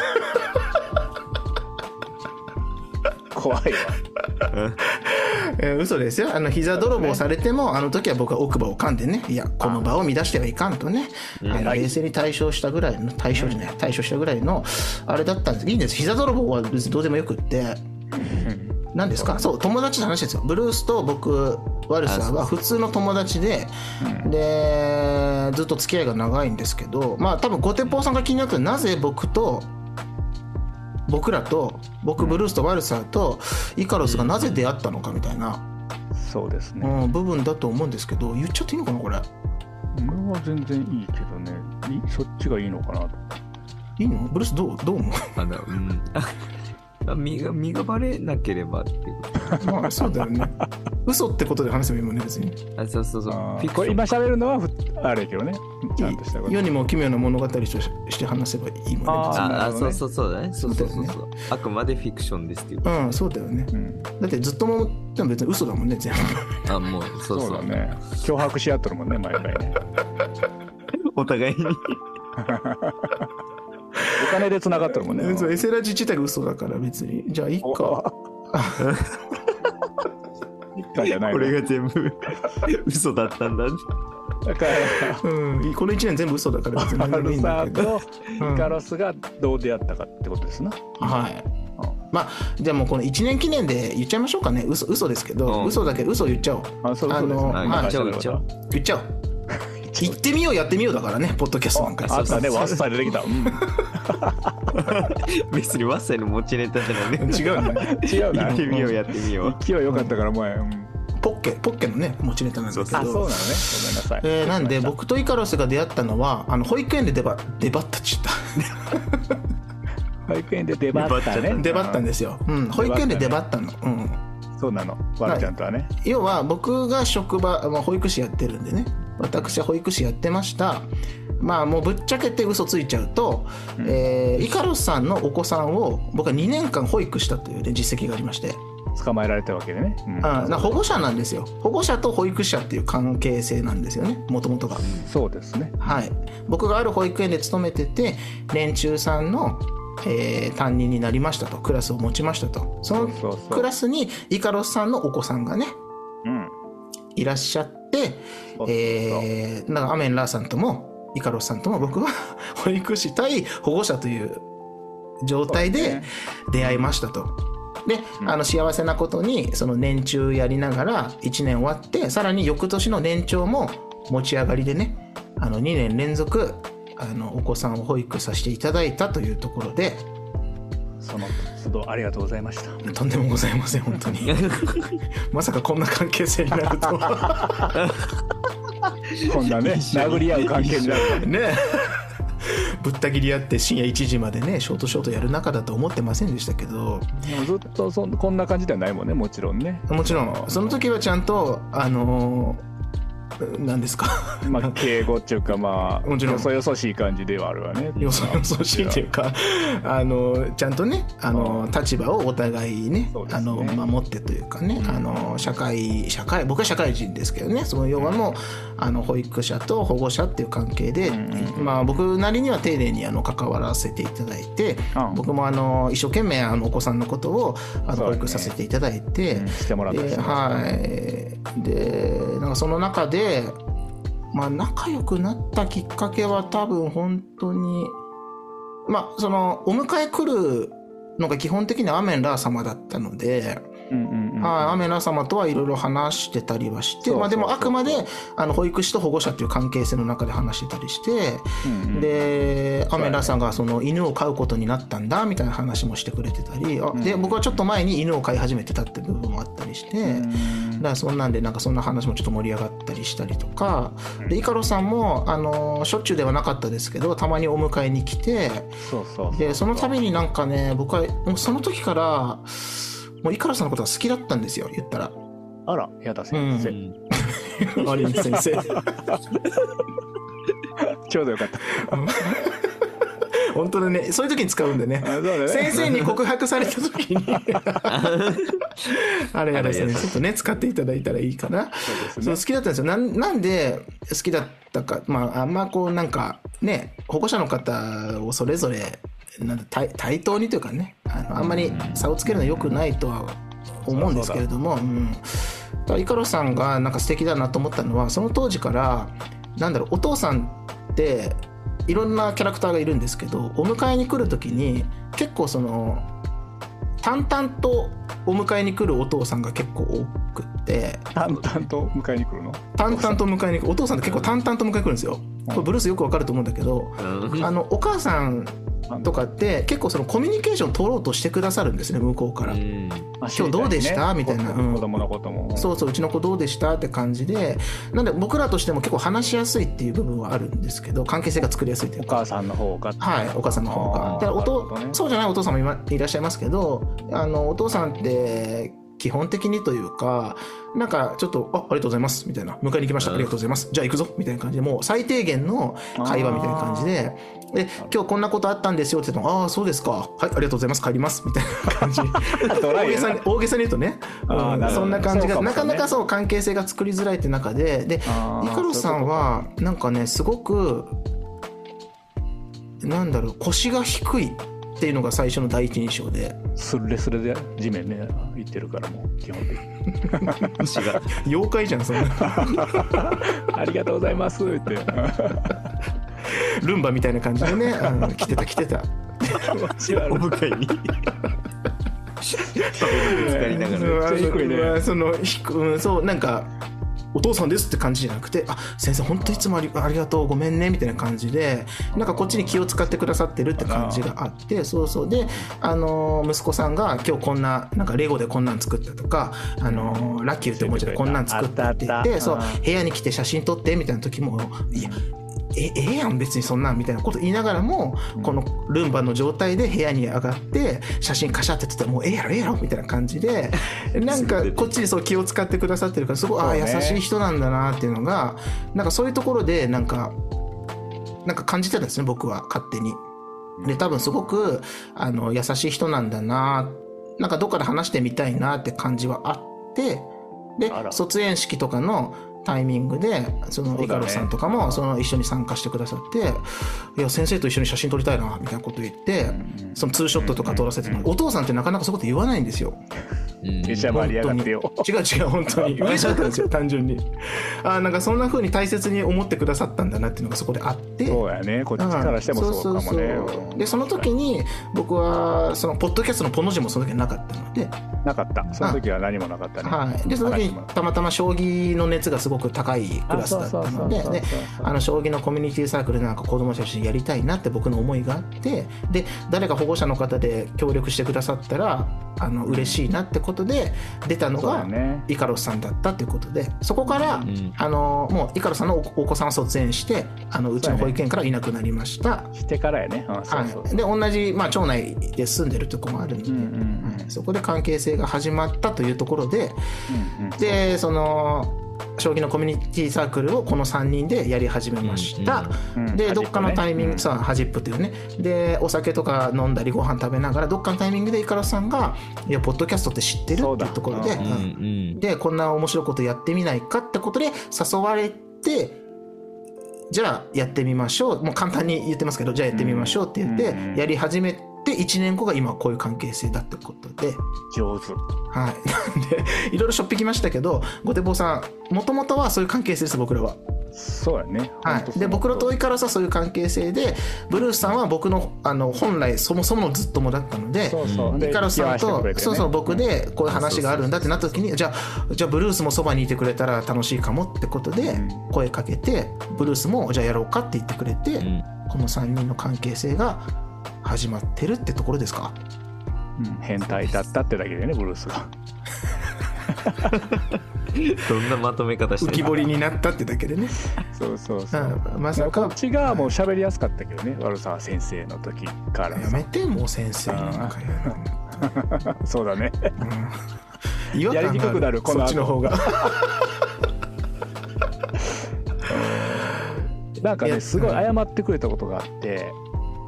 怖いわ
えー嘘ですよ。あの、膝泥棒されても、あの時は僕は奥歯を噛んでね、いや、この場を乱してはいかんとね、あの冷静に対処したぐらいの、対処じゃない、対処したぐらいの、あれだったんです。いいんです。膝泥棒は別にどうでもよくって、何ですか？そう友達の話ですよ。ブルースと僕ワルサーは普通の友達で、でずっと付き合いが長いんですけどまあ多分ゴテポーさんが気になったのはなぜ僕と僕らと僕ブルースとワルサーとイカロスがなぜ出会ったのかみたいな、
そうですね。
うん、部分だと思うんですけど言っちゃっていいのかなこれ？
俺は全然いいけどね。いそっちがいいのかなと。
いいの？ブルースどうどう思う？
あの、うん。あ身が、身がバレなければっていうこ
まあそうだよね。嘘ってことで話せばいいもんね別に。
と。あ、そうそうそう。
これ今喋るのはふあれやけどね。ちゃんとしたこと。
世にも奇妙な物語として話せばいいもんね
あ
ああ、
なるほどね
そうそうそうだね。そうそうそう
そ
そう。あくまでフィクションですっていう。
うんそうだよね。
うん。
だってずっともでも別に嘘だもんね全部。
あ、もう、そうそう。
そうだね。脅迫し合っとるもんね毎回ね。
お互いに。
お金で繋がっとるもんね。
そうエセラジ自体が嘘だから別に。じゃあいい
お
か
一回じゃない
こ
の
れが全部 嘘だったんだ。
だから。
うん。この1年全部嘘だから別に。
ア
何でもいい
イカロスがどう出会ったかってことですな。
はい。まあじゃあもうこの1年記念で言っちゃいましょうかね。嘘嘘ですけど、
うん。
嘘だけど嘘言っちゃおう。
あ、そう
あの
ね。
は
言っちゃおう。言っちゃおう
言ってみようやってみようだからねポッドキャストなんか
あったね、ワッサイ出てきた。うん。
別にワッサイの持ちネタじゃないね。
違うね。
違うな。
やっ。てみよう、やってみよう。
勢い良かったから前。うん。
ポッケポッケのね持ちネタなんだけど。
あ、そうなのね。ごめんなさい。
えーなんで僕とイカロスが出会ったのはあの保育園で出ばったっちゃっ
保育園で出張ったね。
た。出張ったんですよ、うん、保育園で出張ったの、うん、
そうなの。わるちゃんとはね。
要は僕が職場、まあ、保育士やってるんでね私は保育士やってました。まあもうぶっちゃけて嘘ついちゃうと、えーイカロスさんのお子さんを僕は2年間保育したという、ね、実績がありまして、
捕まえられたわけでね、うん。
あな保護者なんですよ。保護者と保育者っていう関係性なんですよね。もともとが。
そうですね。
はい、僕がある保育園で勤めてて年中さんの、えー担任になりましたと。クラスを持ちましたと。その
そうそうそう。
クラスにイカロスさんのお子さんがね
うん。
いらっしゃってえー、なんかアメンラーさんともイカロスさんとも僕は 保育士対保護者という状態で出会いましたと。で、あの幸せなことにその年中やりながら1年終わってさらに翌年の年長も持ち上がりでねあの2年連続あのお子さんを保育させていただいたというところで
その都度ありがとうございました。
とんでもございません本当に。まさかこんな関係性になるとは。
こんなね殴り合う関係になる
ね。ぶった切り合って深夜1時までねショートショートやる仲だと思ってませんでしたけど。
ずっとそんこんな感じではないもんねもちろんね。
もちろん。その時はちゃんとあのー何ですか？
まあ敬語っていうかまあ
もちろん。
よそよそしい感じではあるわね。
よそよそしいっていうか あのちゃんとねあの立場をお互いね
ね。
あの守ってというかねあの社会社会僕は社会人ですけどねその要はもうあの保育者と保護者っていう関係で、まあ、僕なりには丁寧にあの関わらせていただいて、
うん。
僕もあの一生懸命あのお子さんのことをあの保育させていただいて、
うん。してもらったり
で
してます
はい。でなんかその中ででまあ仲良くなったきっかけは多分本当にまあそのお迎え来るのが基本的にアメンラー様だったので、
うんうん。
はい。アメンラー様とはいろいろ話してたりはしてまあでもあくまであの保育士と保護者という関係性の中で話してたりして、
うんうん
でアメンラーさんがその犬を飼うことになったんだみたいな話もしてくれてたり、あで僕はちょっと前に犬を飼い始めてたって部分もあったりして、だからそんなんでなんかそんな話もちょっと盛り上がったりしたりとか、でイカロさんもあのしょっちゅうではなかったですけどたまにお迎えに来て
そ
でその度になんかね僕はもうその時からもうイカロさんのことが好きだったんですよ言ったら。
あら矢田先生、
マリン先生。
ちょうどよかった。
本当だね。そういう時に使うんでね。
ね。
先生に告白された時に。あれやら先
あれや
生ちょっとね使っていただいたらいいかな。
そうですね。
好きだったんですよ。なんなんで好きだったか。まああんまこうなんかね保護者の方をそれぞれなんだ対対等にというかねあのあんまり差をつけるのはよくないとは思うんですけれども、うん、だからイカロさんがなんか素敵だなと思ったのはその当時からなんだろうお父さんっていろんなキャラクターがいるんですけどお迎えに来る時に結構その淡々とお迎えに来るお父さんが結構多くって。
淡々と迎えに来るの？
淡々と迎えに来る。お父さんって結構淡々と迎えに来るんですよこれブルースよくわかると思うんだけど
うん。
あのお母さんとかって結構そのコミュニケーション取ろうとしてくださるんですね向こうから。
うん。
今
日どうでした？みたいな。うん。
子供のことも。
そうそううちの子どうでした？って感じで。なんで僕らとしても結構話しやすいっていう部分はあるんですけど関係性が作りやすいというか。
お母さんの方が
はいお母さんの方が。だからおと
ね
そうじゃないお父さんもいまいらっしゃいますけどあのお父さんって基本的にというかなんかちょっと「あありがとうございます」みたいな「迎えに来ました。ありがとうございます。じゃあ行くぞ」みたいな感じでもう最低限の会話みたいな感じで「で今日こんなことあったんですよ」って言っても「ああそうですか。はいありがとうございます。帰ります」みたいな感じ。大げさに大げさに言うとね、うんそんな感じがなかなかそう関係性が作りづらいって中で。でイカロスさんはなんかねすごくなんだろう腰が低いっていうのが最初の第一印象で。
スレスレで地面ね行ってるからもう基本的に。
妖怪じゃんそんな。
ありがとうございます。って。
ルンバみたいな感じでね、うん、来てた来てた。
お迎えに。ぶつかりながら
その低うんそうなんかお父さんですって感じじゃなくて、あ、先生本当いつもありありがとう、ごめんね、みたいな感じで、なんかこっちに気を使ってくださってるって感じがあって、そうそう。で、あのー、息子さんが今日こんな、なんかレゴでこんなん作ったとか、あのー、ラッキーっておもちゃでこんなん作ったって言って、そう
うん、
部屋に来て写真撮ってみたいな時も、いや、えええやん別にそんなんみたいなこと言いながらも、このルンバの状態で部屋に上がって写真カシャって撮ってもうええやろええやろみたいな感じで なんかこっちにそう気を使ってくださってるからすごい、ああ優しい人なんだなっていうのがなんかそういうところでなんかなんか感じてたんですね僕は勝手に。で多分すごくあの優しい人なんだななんかどっかで話してみたいなって感じはあってで卒園式とかのタイミングでそのイカロスさんとかもその一緒に参加してくださって「いや先生と一緒に写真撮りたいな」みたいなこと言ってそのツーショットとか撮らせてお父さんってなかなかそういうこと言わないんですよ。
うん。
めちゃ盛り上がってよ。
違う違う本当に。嬉しかったんですよ単純に。あなんかそんな風に大切に思ってくださったんだなっていうのがそこであって。
そうやね。こっちからしてもそうかもね。
そうでその時に僕はそのポッドキャストのポの字もその時なかったので、
なかった。その時は何もなかったね。
はい、でその時にたまたま将棋の熱がすごく高いクラスだったので。であの将棋のコミュニティサークルでなんか子供たちにやりたいなって僕の思いがあって。で誰か保護者の方で協力してくださったらあの嬉しいなってことで出たのがイカロスさんだったっていうことでそこから、
ん。
あのもうイカロスさんのおお子さんは卒園してあのうちの保育園からいなくなりました。
してからやね。
で同じ、まあ、町内で住んでるとこもあるので、
うんうんうん。
はい。そこで関係性が始まったというところで
うんうん。
でその将棋のコミュニティサークルをこの3人でやり始めました、
うんうん
でどっかのタイミング、
うん。
さあハジップっていうね。でお酒とか飲んだりご飯食べながらどっかのタイミングでイカロスさんが「いやポッドキャストって知ってる?」っていうところで、
そう
ん。
でこんな面白いことやってみないかってことで誘われてじゃあやってみましょう。もう簡単に言ってますけどじゃあやってみましょうって言ってやり始めて1年後が今こういう関係性だってことで。
上手。
はい、な んでいろいろしょっぴきましたけどごてぼうさんもともとはそういう関係性です僕らは。
そうやね。
はい、で僕の遠いからさそういう関係性でブルースさんは僕のあの本来そもそものずっともだったので
そうそう。で
イカロスさんと、
ね。
そうそう僕でこういう話があるんだってなった時にじゃあじゃあブルースもそばにいてくれたら楽しいかもってことで
うん。
声かけてブルースもじゃあやろうかって言ってくれて、
うん。
この3人の関係性が始まってるってところですか？
うん変態だったってだけでねブルースが。
どんなまとめ方して
浮き彫りになったってだけでね。
そうそうそう。
うんまさか。
こっちがもう喋りやすかったけどね悪沢先生の時から。
やめてもう先生なんかや
そうだね。
うん。違和感があ
やりにくくなるこの後。
そっちの方が
なんかねすごい謝ってくれたことがあって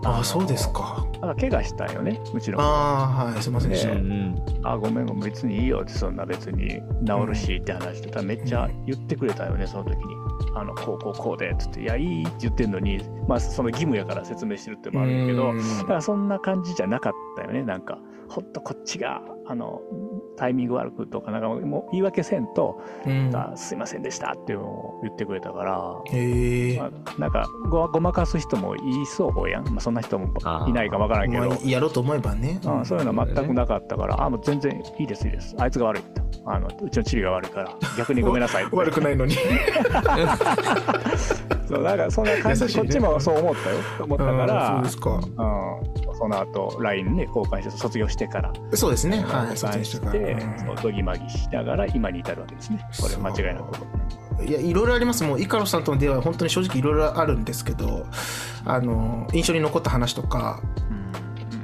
ああそうですか。
なんか怪我したんよねうちの子。
ああはい。すいません。でした、
ね
うん。
あごめんごめん別にいいよってそんな別に治るしって話してたらめっちゃ言ってくれたよねその時に。あのこうこうこうでっつって「いやいい」って言ってんのにまあその義務やから説明してるってのもあるんやけど
うん。
だからそんな感じじゃなかったよね。なんかほんとこっちがあのタイミング悪くとかなんかもう言い訳せんと
うん「
あすいませんでした」っていうのを言ってくれたから。
へえ
まあ、なんかごごまかす人もいそうやん、まあ、そんな人もいないかわからんけど、
まあやろうと思えばね、
うん、そういうのは全くなかったから、あもう全然いいですいいです。あいつが悪いと。あのうちのチリが悪いから。逆にごめんなさい
悪くないのに。
そうなんかそんな感じ、
ね。
こっちもそう思ったよ。思ったから。
うんそうですか。
うん、その後 LINE ね交換して卒業してから。
そうですね。はい
交換し
卒園してから。
うどぎまぎしながら今に至るわけですね。これ間違いなく。
いやいろいろあります。もうイカロスさんとの出会いは本当に正直いろいろあるんですけどあの印象に残った話とか。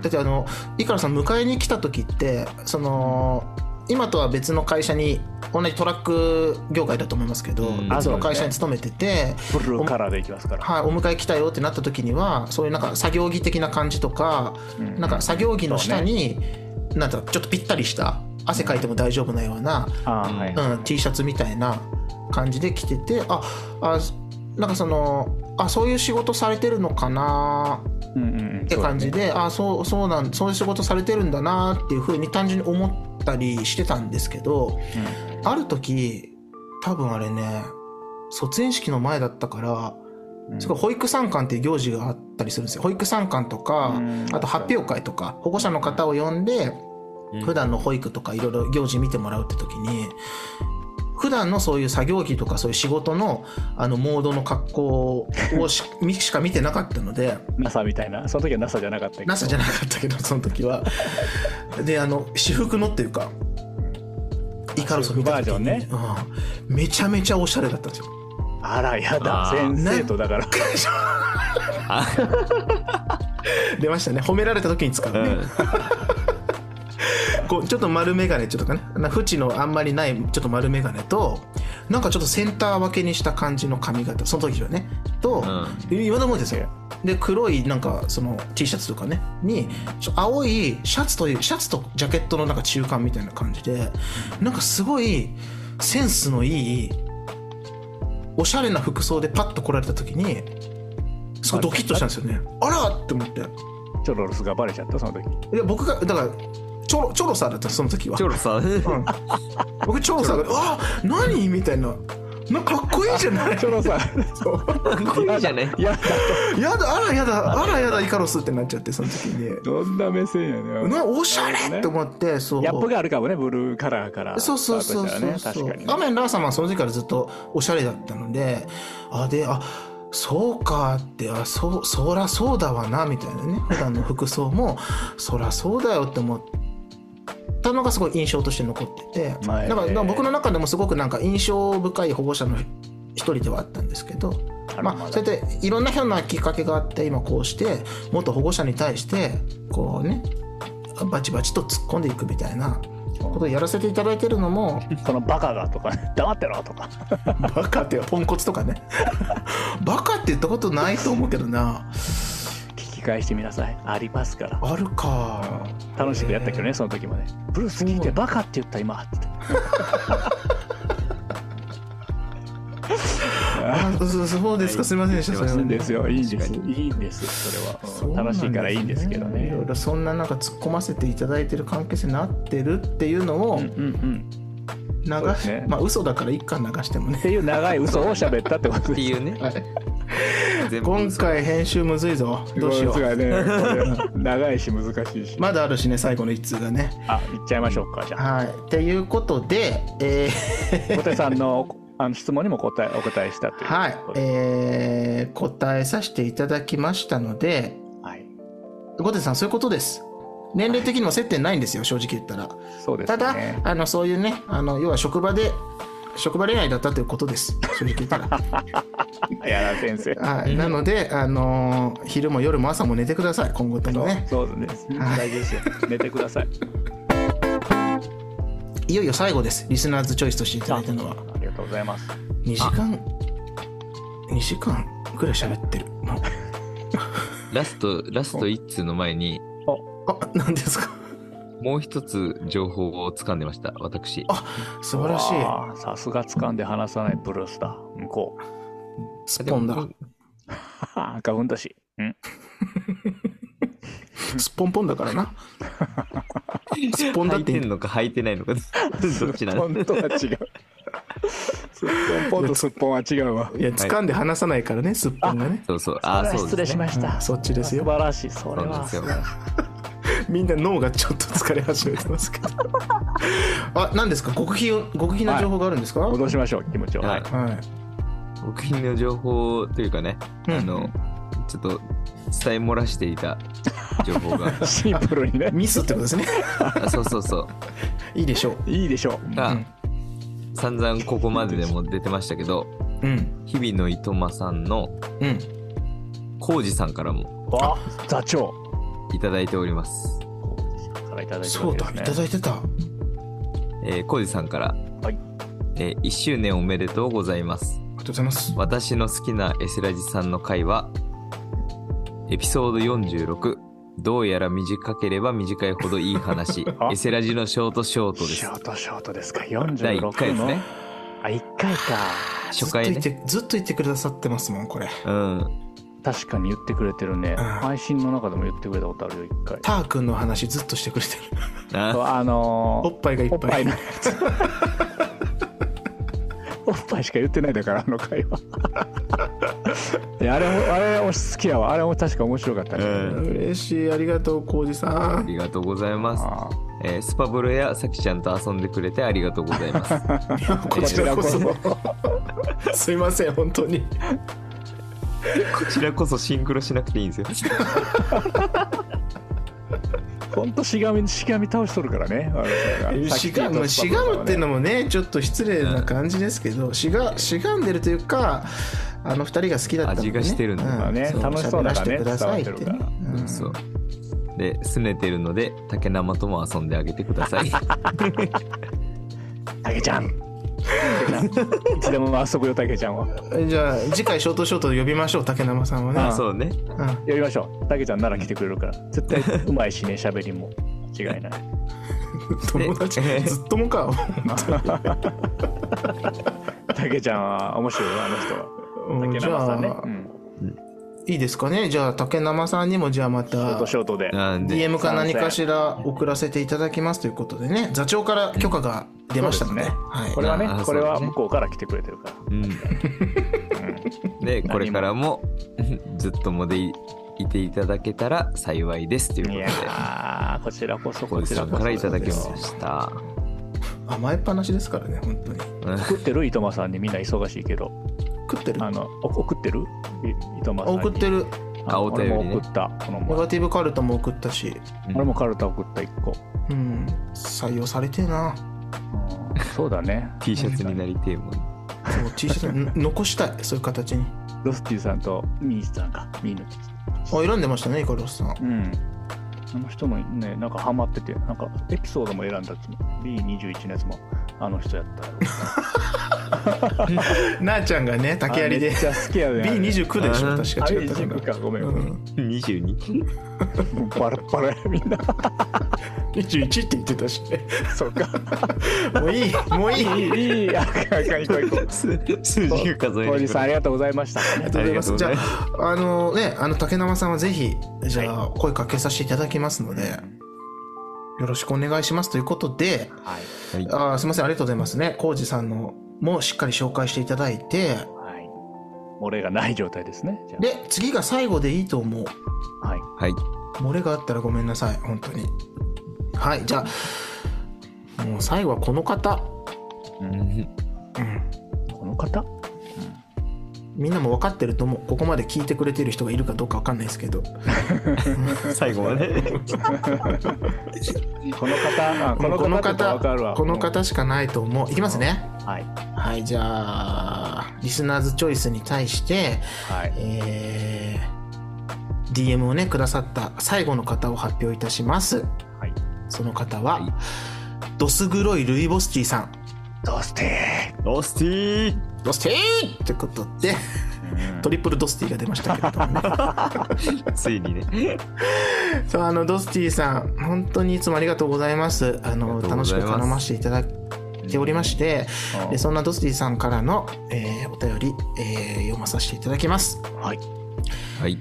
だってあのイカロスさん迎えに来た時ってその今とは別の会社に同じトラック業界だと思いますけど、
うん。
別の会社に勤めてて、
ブルーカラーでいきますから、
はい、お迎え来たよってなった時にはそういうなんか作業着的な感じとか、
うん。
なんか作業着の下に、なんだろうちょっとぴったりした汗かいても大丈夫なような、うん、T シャツみたいな感じで着ててああなんかそのあそういう仕事されてるのかな？
うんうんうん。
って感じで、あそうそうなんそういう仕事されてるんだなっていうふうに単純に思ったりしてたんですけどある時多分あれね卒園式の前だったから
うん。
すごい保育参観っていう行事があったりするんですよ。保育参観とか
うん。
あと発表会とか保護者の方を呼んで
うん。
普段の保育とかいろいろ行事見てもらうって時に普段のそういう作業着とかそういう仕事のあのモードの格好をしみしか見てなかったので
NASA みたいな。その時は NASA じゃなかったけど。
NASA じゃなかったけどその時は。であの私服のっていうかイカロスを見た時に、
バージョンね。
うん。めちゃめちゃおしゃれだったんですよ。
あらやだ。先生とだから。
あ
出ましたね。褒められた時に使うね、
うん
こうちょっと丸眼鏡ちょっとかねな縁のあんまりないちょっと丸眼鏡となんかちょっとセンター分けにした感じの髪型その時はね。と、今でもですよ。で黒いなんかその T シャツとかねにちょ青いシャツというシャツとジャケットのなんか中間みたいな感じでなんかすごいセンスのいいおしゃれな服装でパッと来られた時にすごいドキッとしたんですよね。あらって思って。
チョロルスがバレちゃったその時。
いや僕がだからチョロチョロさんだったその時は。
チョロさん。
うん。僕チョロさんが「あ何?」みたいな。なんかかっこいいじゃない。
チョロさん。
これじゃない。
やだ。
やだあらやだ。あらやだイカロスってなっちゃってその時に。
どんな目線やね。
なおしゃれって思ってそう。
ギャップがあるかもねブルーカラーから。
そうそうそうそう
確かにね。
アメンラー様はその時からずっとおしゃれだったのであであそうかってあそうそらそうだわなみたいなね。普段の服装もそらそうだよって思ったのがすごい印象として残ってて、
まあ
だから僕の中でもすごくなんか印象深い保護者の一人ではあったんですけど、まあ、そうやっていろんなひょんなきっかけがあって今こうして元保護者に対してこうねバチバチと突っ込んでいくみたいなことをやらせていただいてるのも
そのバカがとか黙ってろとか。
バカってポンコツとかね。バカって言ったことないと思うけどな。
聞き返してみなさい。ありますから。
あるか。
楽しくやったけどねその時までブルース聞いてバカって言った今。って
あそうそうですか。すいませんでした。それ
ですよいいん。です
確
いいんです。それは、
ね。
楽しいからいいんですけどね。
いろいろそんななんか突っ込ませていただいてる関係性になってるっていうのを
うんうんうん。
流し、
ね。
まあ嘘だから一貫流してもね。
っていう長い嘘を喋ったってことです。
っていうね。全部
今回編集むずいぞ。どうしよう。
ね長いし難しいし。
まだあるしね最後の一通がね。
あ行っちゃいましょうかじゃあ。
はい。っていうことでえー
小手さんのあの質問にも答えお答えしたという。
はい。えー答えさせていただきましたので
はい。
ゴテさんそういうことです。年齢的にも接点ないんですよ正直言ったら。
そうです
ただ
ね
あのそういうねあの要は職場で職場恋愛だったということです。正直言ったら。
やだ先生。
はい。なのであのー昼も夜も朝も寝てください。今後ともね。
そうですね。
はい。
大事ですよ。寝てください。
いよいよ最後です。リスナーズチョイスとしていただいたのは。
ありがとうございます。
2時間。2時間ぐらい喋ってる。
ラストラスト1通の前に。
あ何ですか？
もう一つ情報を掴んでました私。
あ素晴らしい。
さすが掴んで離さないブルースだ。向こう。
スッポンだ。
でも
赤ふんだし。うん。
スッポンポンだからな。スッポンだって。
履いてんのか履いてないのかどっちなの
本当は違う。すっぽんポンとすっぽんは違うわ。
いや掴んで離さないからねすっぽんがね。
そうそう。ああそう
失礼
ですね。
しました、
そっちですよ。
素晴らしいそれは。
そうなんですよ
みんな脳がちょっと疲れ始めてますけど。あ何ですか？極秘極秘な情報があるんですか？はい、
戻しましょう気持ちを。
はい。僕の情報というかね、
うん。
あのちょっと伝え漏らしていた情報が。
シンプルにね。
ミスってことですね。
あそうそうそう。
いいでしょ
いいでしょう。
が、
うん。
散々ここまででも出てましたけど
ううん。
日々のいとまさんの
うん。
浩二さんからも。
わ座長
いただいております。
からいただいてる
そうだい
わけですね
ただいてた。
えー、浩二さんから、
はい。
えー1周年おめでとうございます。
ありがとうございます。
私の好きなエセラジさんの回はエピソード46どうやら短ければ短いほどいい話。
あ。
エセラジのショートショートです。
ショートショートですか。
第
46
1回です
の
ね。
あ1回か
初回ね。
ずっと言ってずっと言ってくださってますもんこれ。
うん
確かに言ってくれてるね。
うん。
配信の中でも言ってくれたことあるよ1回。
ター君の話ずっとしてくれてる。
あ
あのー
おっぱいがいっぱい。
おっぱいのやつ。おっぱいしか言ってないだからあの会話。いやあれもあれも好きやわ。あれも確か面白かったね、
うん。
嬉しい。ありがとう浩二さん。
ありがとうございます、
あ
えースパブロやさきちゃんと遊んでくれてありがとうございます。
こちらこそ。すいません本当に
こちらこそシンクロしなくていいんですよ。
ほんとしがみしがみ倒しとるからね。あの
しがむしがむっていうのもねちょっと失礼な感じですけどしがしがんでるというかあの二人が好きだったね、
味がしてるん。だ
まあね
そう。
楽しそうだからね
喋らせてくださいって。
伝わってるから。
うん。
そう。で、拗ねてるので、竹生とも遊んであげてください。
たけちゃん いつでも遊ぶよたけちゃんは。
じゃあ次回ショートショートで呼びましょう竹生さんはね。
あ
そうね。
うん。
やりましょう。たけちゃんなら来てくれるから。絶対うまいしね喋りも。違いない。
友達？
で
ずっともか。
たけちゃんは面白いよあの人は。
うんじ
竹生さんね。
ゃあ
うん
いいですかね？じゃあ竹生さんにもじゃあま
ショー
た
トショートで。
DM か何かしら送らせていただきますということでね座長から許可が出ましたので。
そうですね。
はい。
これはねこれは向こうから来てくれてるから。
うん。で、これからも ずっともでいいていただけたら幸いですということで。
いや、ーこちらこそ
小
こちら
からいただきました。
甘えっぱなしですからね本当に。
送ってる糸間さんに。みんな忙しいけど
食ってる？
あのお送ってる？い糸間さんに。
送ってる。
あお便りね。
俺も送った。この前。
ネガティブカルタも送ったし。
俺もカルタ送った1個、
うん。採用されてえな。
うん。そうだね。
T シャツになりてえもん。
そう T シャツん残したいそういう形に。
ロスティさんとミーさんか。ミーヌ
あ選んでましたねイカロスさん。
うんあの人もねなんかハマっててなんかエピソードも選んだっつも B21 のやつもあの人やったよ。
なあちゃんがね竹槍で。
あめっちゃ好きやね
B29 でしょ
あ
確か違ったか
あ
な
B29 かごめんごめん、
うん、
22?
もうバラッバラやみんな
21って言ってたしね
そうか
もういいもういい
いいいいあかんあかん行こう行こう
数字が数え
おじさんあ
る
りがとうございました。
ありがとうございます。じゃ
あ
あ、あのね、あの竹生さんはぜひ、じゃあ、声かけさせていただきますので、よろしくお願いしますということで、
はい。
はい。
あーすみません、ありがとうございますね。コウジさんのもしっかり紹介していただいて、
はい。漏れがない状態ですね。じゃ
で、次が最後でいいと思う。
あ。はい。
はい。
漏れがあったらごめんなさい、本当に。はい、じゃあ、もう最後はこの方。
うん
うん。
この方？
みんなも分かってると思う。ここまで聞いてくれてる人がいるかどうか分かんないですけど。
最後まで。
この方、あこの
この
方。
この方しかないと思う。いきますね。
はい。
はい、じゃあ、リスナーズチョイスに対して、
はい。
えー、DM をね、くださった最後の方を発表いたします。
はい。
その方は、
はい
ドス黒いルイボスティさん。
どうして
ロスティー
ドスティーってことで、トリプルドスティが出ましたけれどもね。
ついにね。
そう、あの、ドスティさん、本当にいつもありがとうございます。あの、楽しく
ざいます
絡ませていただいておりまして、でそんなドスティさんからの、えーお便り、えー読まさせていただきます。
はい。
はい。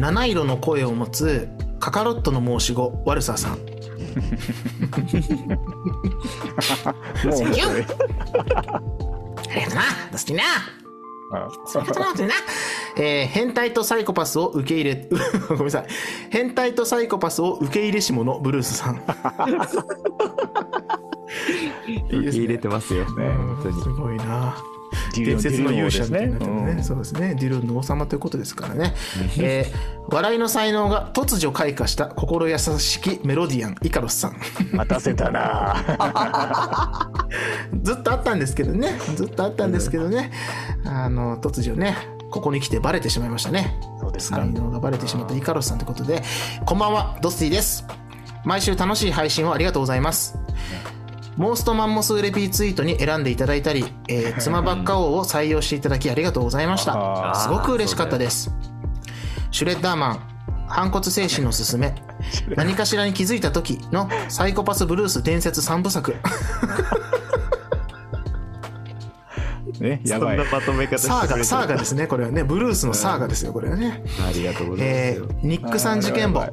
七色の声を持つカカロットの申し子ワルサーさん。ありがとうなドスティな
あ
そういうことなんだよな。えー変態とサイコパスを受け入れ、ごめんなさい。変態とサイコパスを受け入れし者、ブルースさん。
受け入れてますよ。
ね
本当に
す。ごいな。伝説の勇者みたいになってるね。
うん
そうですね。デュルンの王様ということですからね。えー笑いの才能が突如開花した心優しきメロディアン、イカロスさん。
待たせたな
ずっとあったんですけどね。ずっとあったんですけどね。あの、突如ね、ここに来てバレてしまいましたね。
そうですか
才。能がバレてしまったイカロスさんということで、こんばんは、ドスティです。毎週楽しい配信をありがとうございます。モーストマンモスレピーツイートに選んでいただいたり、えー、妻ばっか王を採用していただきありがとうございました。
あ
すごく嬉しかったです。シュレッダーマン、反骨精神のすすめ、何かしらに気づいた時のサイコパスブルース伝説3部作、
ね、やばい。
そんな。まとめ方して
サーガ、サーガですね、これはね。ブルースのサーガですよ、これはね。
ありがとうござい
え
ます。よ。
ー、ニックさん事件簿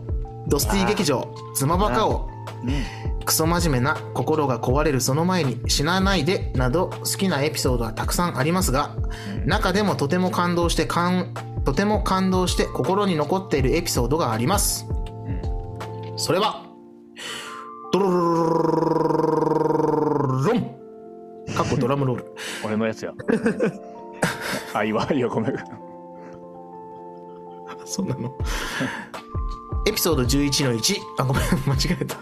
ドスティ劇場、妻バカ王、クソ真面目な心が壊れるその前に死なないでなど好きなエピソードはたくさんありますが、中でもとても感動して感とても感動して心に残っているエピソードがあります。それは、ドロロロロロロンかっこドラムロール。
俺のやつや。あ、いいわ、いいよ、ごめん。
そうなの。エピソード11の1あごめん間違えた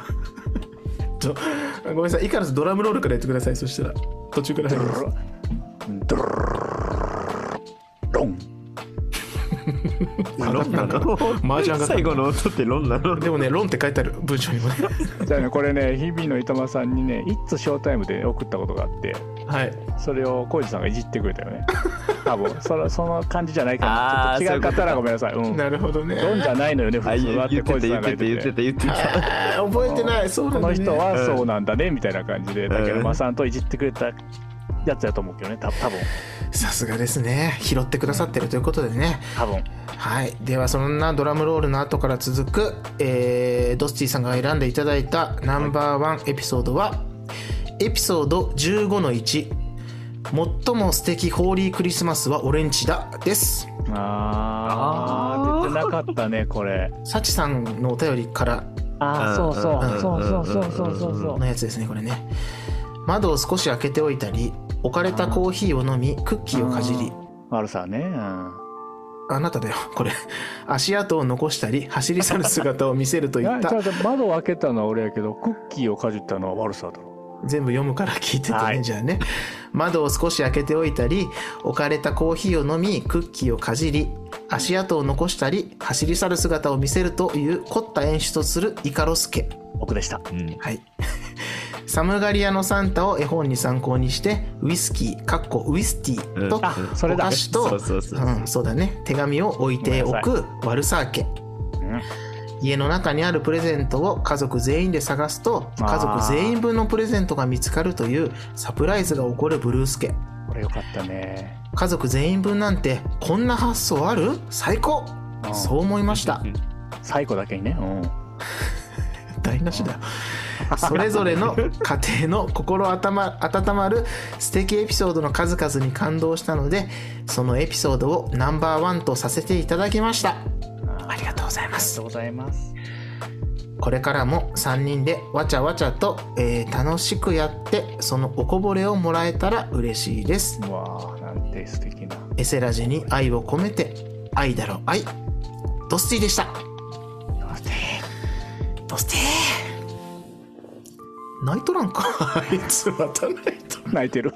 ちょごめんなさい。イカロスドラムロールからやってください。そしたら途中から入ります。
ドル。ルロン
ロンなんだ 麻雀が。
最後の音ってロンなの。
でもねロンって書いてある文章にもね。
じゃあねこれね日々の糸間さんにね「いつショータイム」で送ったことがあって
はい。
それを浩二さんがいじってくれたよね。多分。そのその感じじゃないかな。ちょっと違うかったらごめんなさい。うん。
なるほどね。
ロンじゃないのよね普
あ
通は
言って
浩二さんが
ってた言ってた言ってた。
覚えてない。そうなんだ、ね、
この人はそうなんだねみたいな感じで竹山さんといじってくれたやつやと思うけどねた多分。
さすがですね。拾ってくださってるということでね。
多分。
はい。ではそんなドラムロールの後から続く、えードスティさんが選んでいただいたナンバーワンエピソードはエピソード15の1最も素敵ホーリークリスマスは俺んちだです。
あー出てなかったねこれ。
サチさんのお便りから。
ああそうそう
うん。
そう。そうそうそうそうそう。
のやつですねこれね。窓を少し開けておいたり置かれたコーヒーを飲みクッキーをかじり。
悪さね。うん。
あなただよ。これ足跡を残したり走り去る姿を見せるといった。
窓を開けたのは俺やけどクッキーをかじったのは悪さだろ。
全部読むから聞いててね、
はい
じゃあね窓を少し開けておいたり置かれたコーヒーを飲みクッキーをかじり足跡を残したり走り去る姿を見せるという凝った演出をするイカロスケ。
僕でした。
うん。
はいサムガリアのサンタを絵本に参考にしてウイスキーかっこウイスティーとお菓子と
そう
だね。手紙を置いておくワルサー家
うん。
家の中にあるプレゼントを家族全員で探すと家族全員分のプレゼントが見つかるというサプライズが起こるブルース家
これよかったね。
家族全員分なんてこんな発想ある？最高。
うん。
そう思いました。
最後だけにね。うん。
台無しだ。よそれぞれの家庭の心温ま温まる素敵エピソードの数々に感動したのでそのエピソードをナンバーワンとさせていただきました。ありがとうございます。
ありがとうございます。
これからも3人でわちゃわちゃと、えー楽しくやってそのおこぼれをもらえたら嬉しいです。
うわあなんて素敵な。
エセラジに愛を込めて愛だろ愛。ドスティでした。ドスティ泣いとらんか？あ いつまた泣いと。
泣いてる。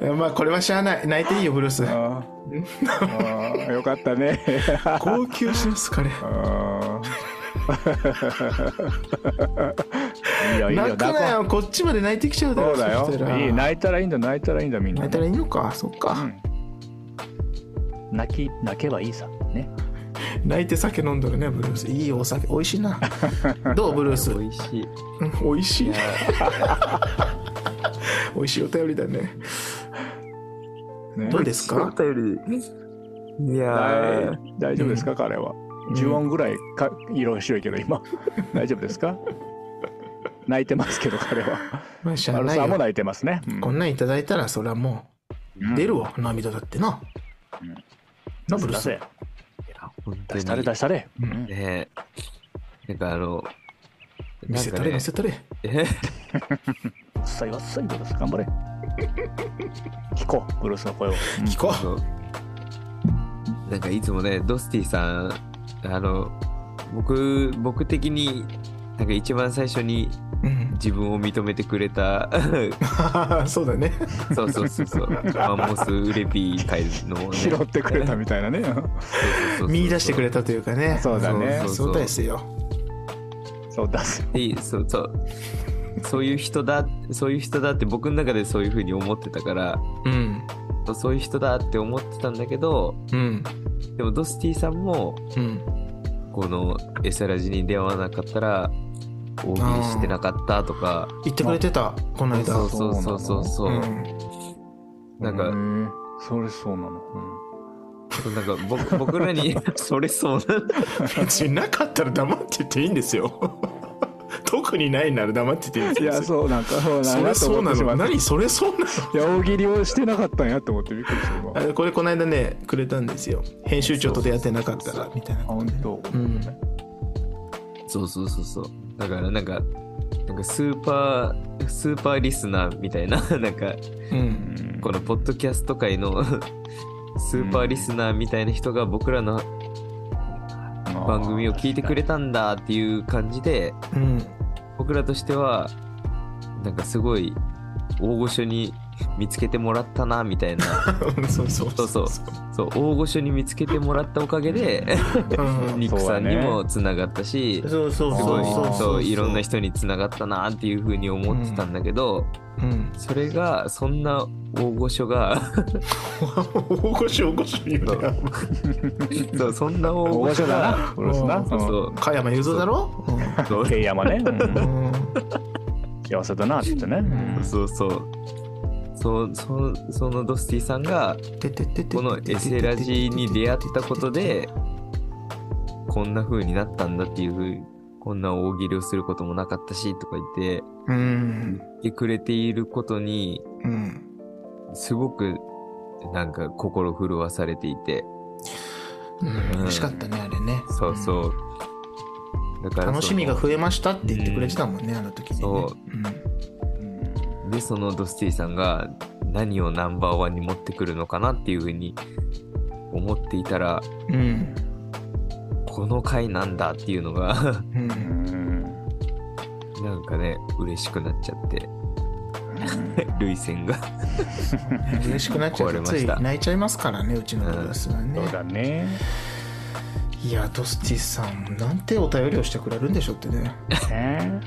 る まあこれはしゃあない。泣いていいよブルース。
よかったね。
号泣します彼。
いいよいいよ
泣くな
こ
よこっちまで泣いてきちゃうだろ
そうだよ。いい泣いたらいいんだ泣いたらいいんだみんな
泣いたらいいのか。そっか、
うん。泣き泣けばいいさね
泣いて酒飲んどるねブルース。いいお酒美味しいな。どうブルース？
美味しい。
う ん美味しい？美味しいお便りだね。
ね。
どうですか？
お便り。いや
大丈夫ですか、彼は。10音ぐらいか色白いけど今。大丈夫ですか？泣いてますけど彼は。
まあしゃあな
も泣いてますね、うん。
こんなんいただいたらそれはもう出るわ、涙だってな、
うん。
なブルース？
出せ
本当
出したれ
に
出したれ、
うん。
うん
ねなんかあの
見せたれ見せたれ。
え？
うっさいわっさいブルース頑張れ。聞こうブルースの声を、うん。
聞こ
あのなんかいつもねドスティさんあの僕僕的になんか一番最初に
う、うん、
自分を認めてくれた。
そうだね。
そうそうそうそう。マンモスウレピー会のね。
拾ってくれたみたいなね。
そうそうそうそう。
見出してくれたというかね。
そうだね。
そう
そうですよ
そう出すよ
でそうそう。そういう人だそういう人だって僕の中でそういうふうに思ってたから。
うん。
そういう人だって思ってたんだけど
うん。
でもドスティさんも
うん。
このエサラジに出会わなかったら大喜利してなかったとか。
言ってくれてた？この間。
そうそうそうそうそう、
うん。
なんか、
うん。それそうなの、
なんか僕僕らに それそうな
別になかったら黙って言っていいんですよ。特にないなら黙ってていい
うん、い
んですよ。
やそうなんかそうなん
そ
やと
れそうなの。何それそうなの？
いや大喜利をしてなかったんやと思ってびっくりした
これこの間ねくれたんですよ。編集長と出会ってなかったらみたいな。
本当、
うん。
そうそうそうそうだからなんかなんかスーパースーパーリスナーみたいな なんか
うん。
このポッドキャスト界のスーパーリスナーみたいな人が僕らの番組を聞いてくれたんだっていう感じで
うん。
僕らとしてはなんかすごい大御所に見つけてもらったなみたいな。
そうそう
そうそう。そう大御所に見つけてもらったおかげで
うん。
ニックさんにもつながったし、
そうそう
すごい
そうそう。
そういろんな人につながったなっていうふうに思ってたんだけど、
うん。
それがそんな大御所が
大御所大御所言うね
そう。そんな大
大
御所
だな。
そうそう。
加山雄三だろ？
そう。
ケイヤマね、うん。
う。ん。
幸せだなって言ってね、うん。
そうそうそうそそのドスティさんがこのエセラジに出会ったことでこんな風になったんだっていう風こんな大喜利をすることもなかったしとか言って
うん
言ってくれていることに
うん
すごくなんか心震わされていて。
うん。嬉しかったねあれね。
そうそう。だから
楽しみが増えましたって言ってくれてたもんねあの時にね。
そうでそのドスティさんが何をナンバーワンに持ってくるのかなっていう風に思っていたら
うん。うん
この回なんだっていうのが
うん。
うん
なんかね嬉しくなっちゃって。涙腺が。
嬉しくなっちゃってつい
壊れました。
泣いちゃいますからねうちのブルースはね。
そうだね。
いやドスティさんなんてお便りをしてくれるんでしょうってね。
え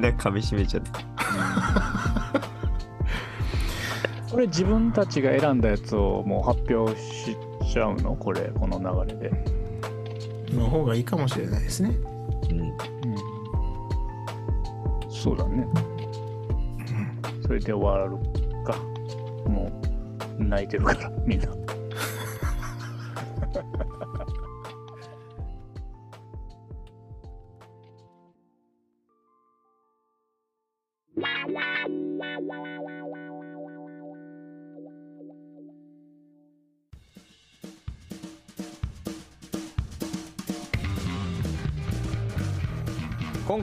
んな噛み締めちゃって
これ自分たちが選んだやつをもう発表しちゃうの？これこの流れで、
の方がいいかもしれないですね。
うん。
そうだね。
うん。
それで終わるか。もう泣いてるからみんな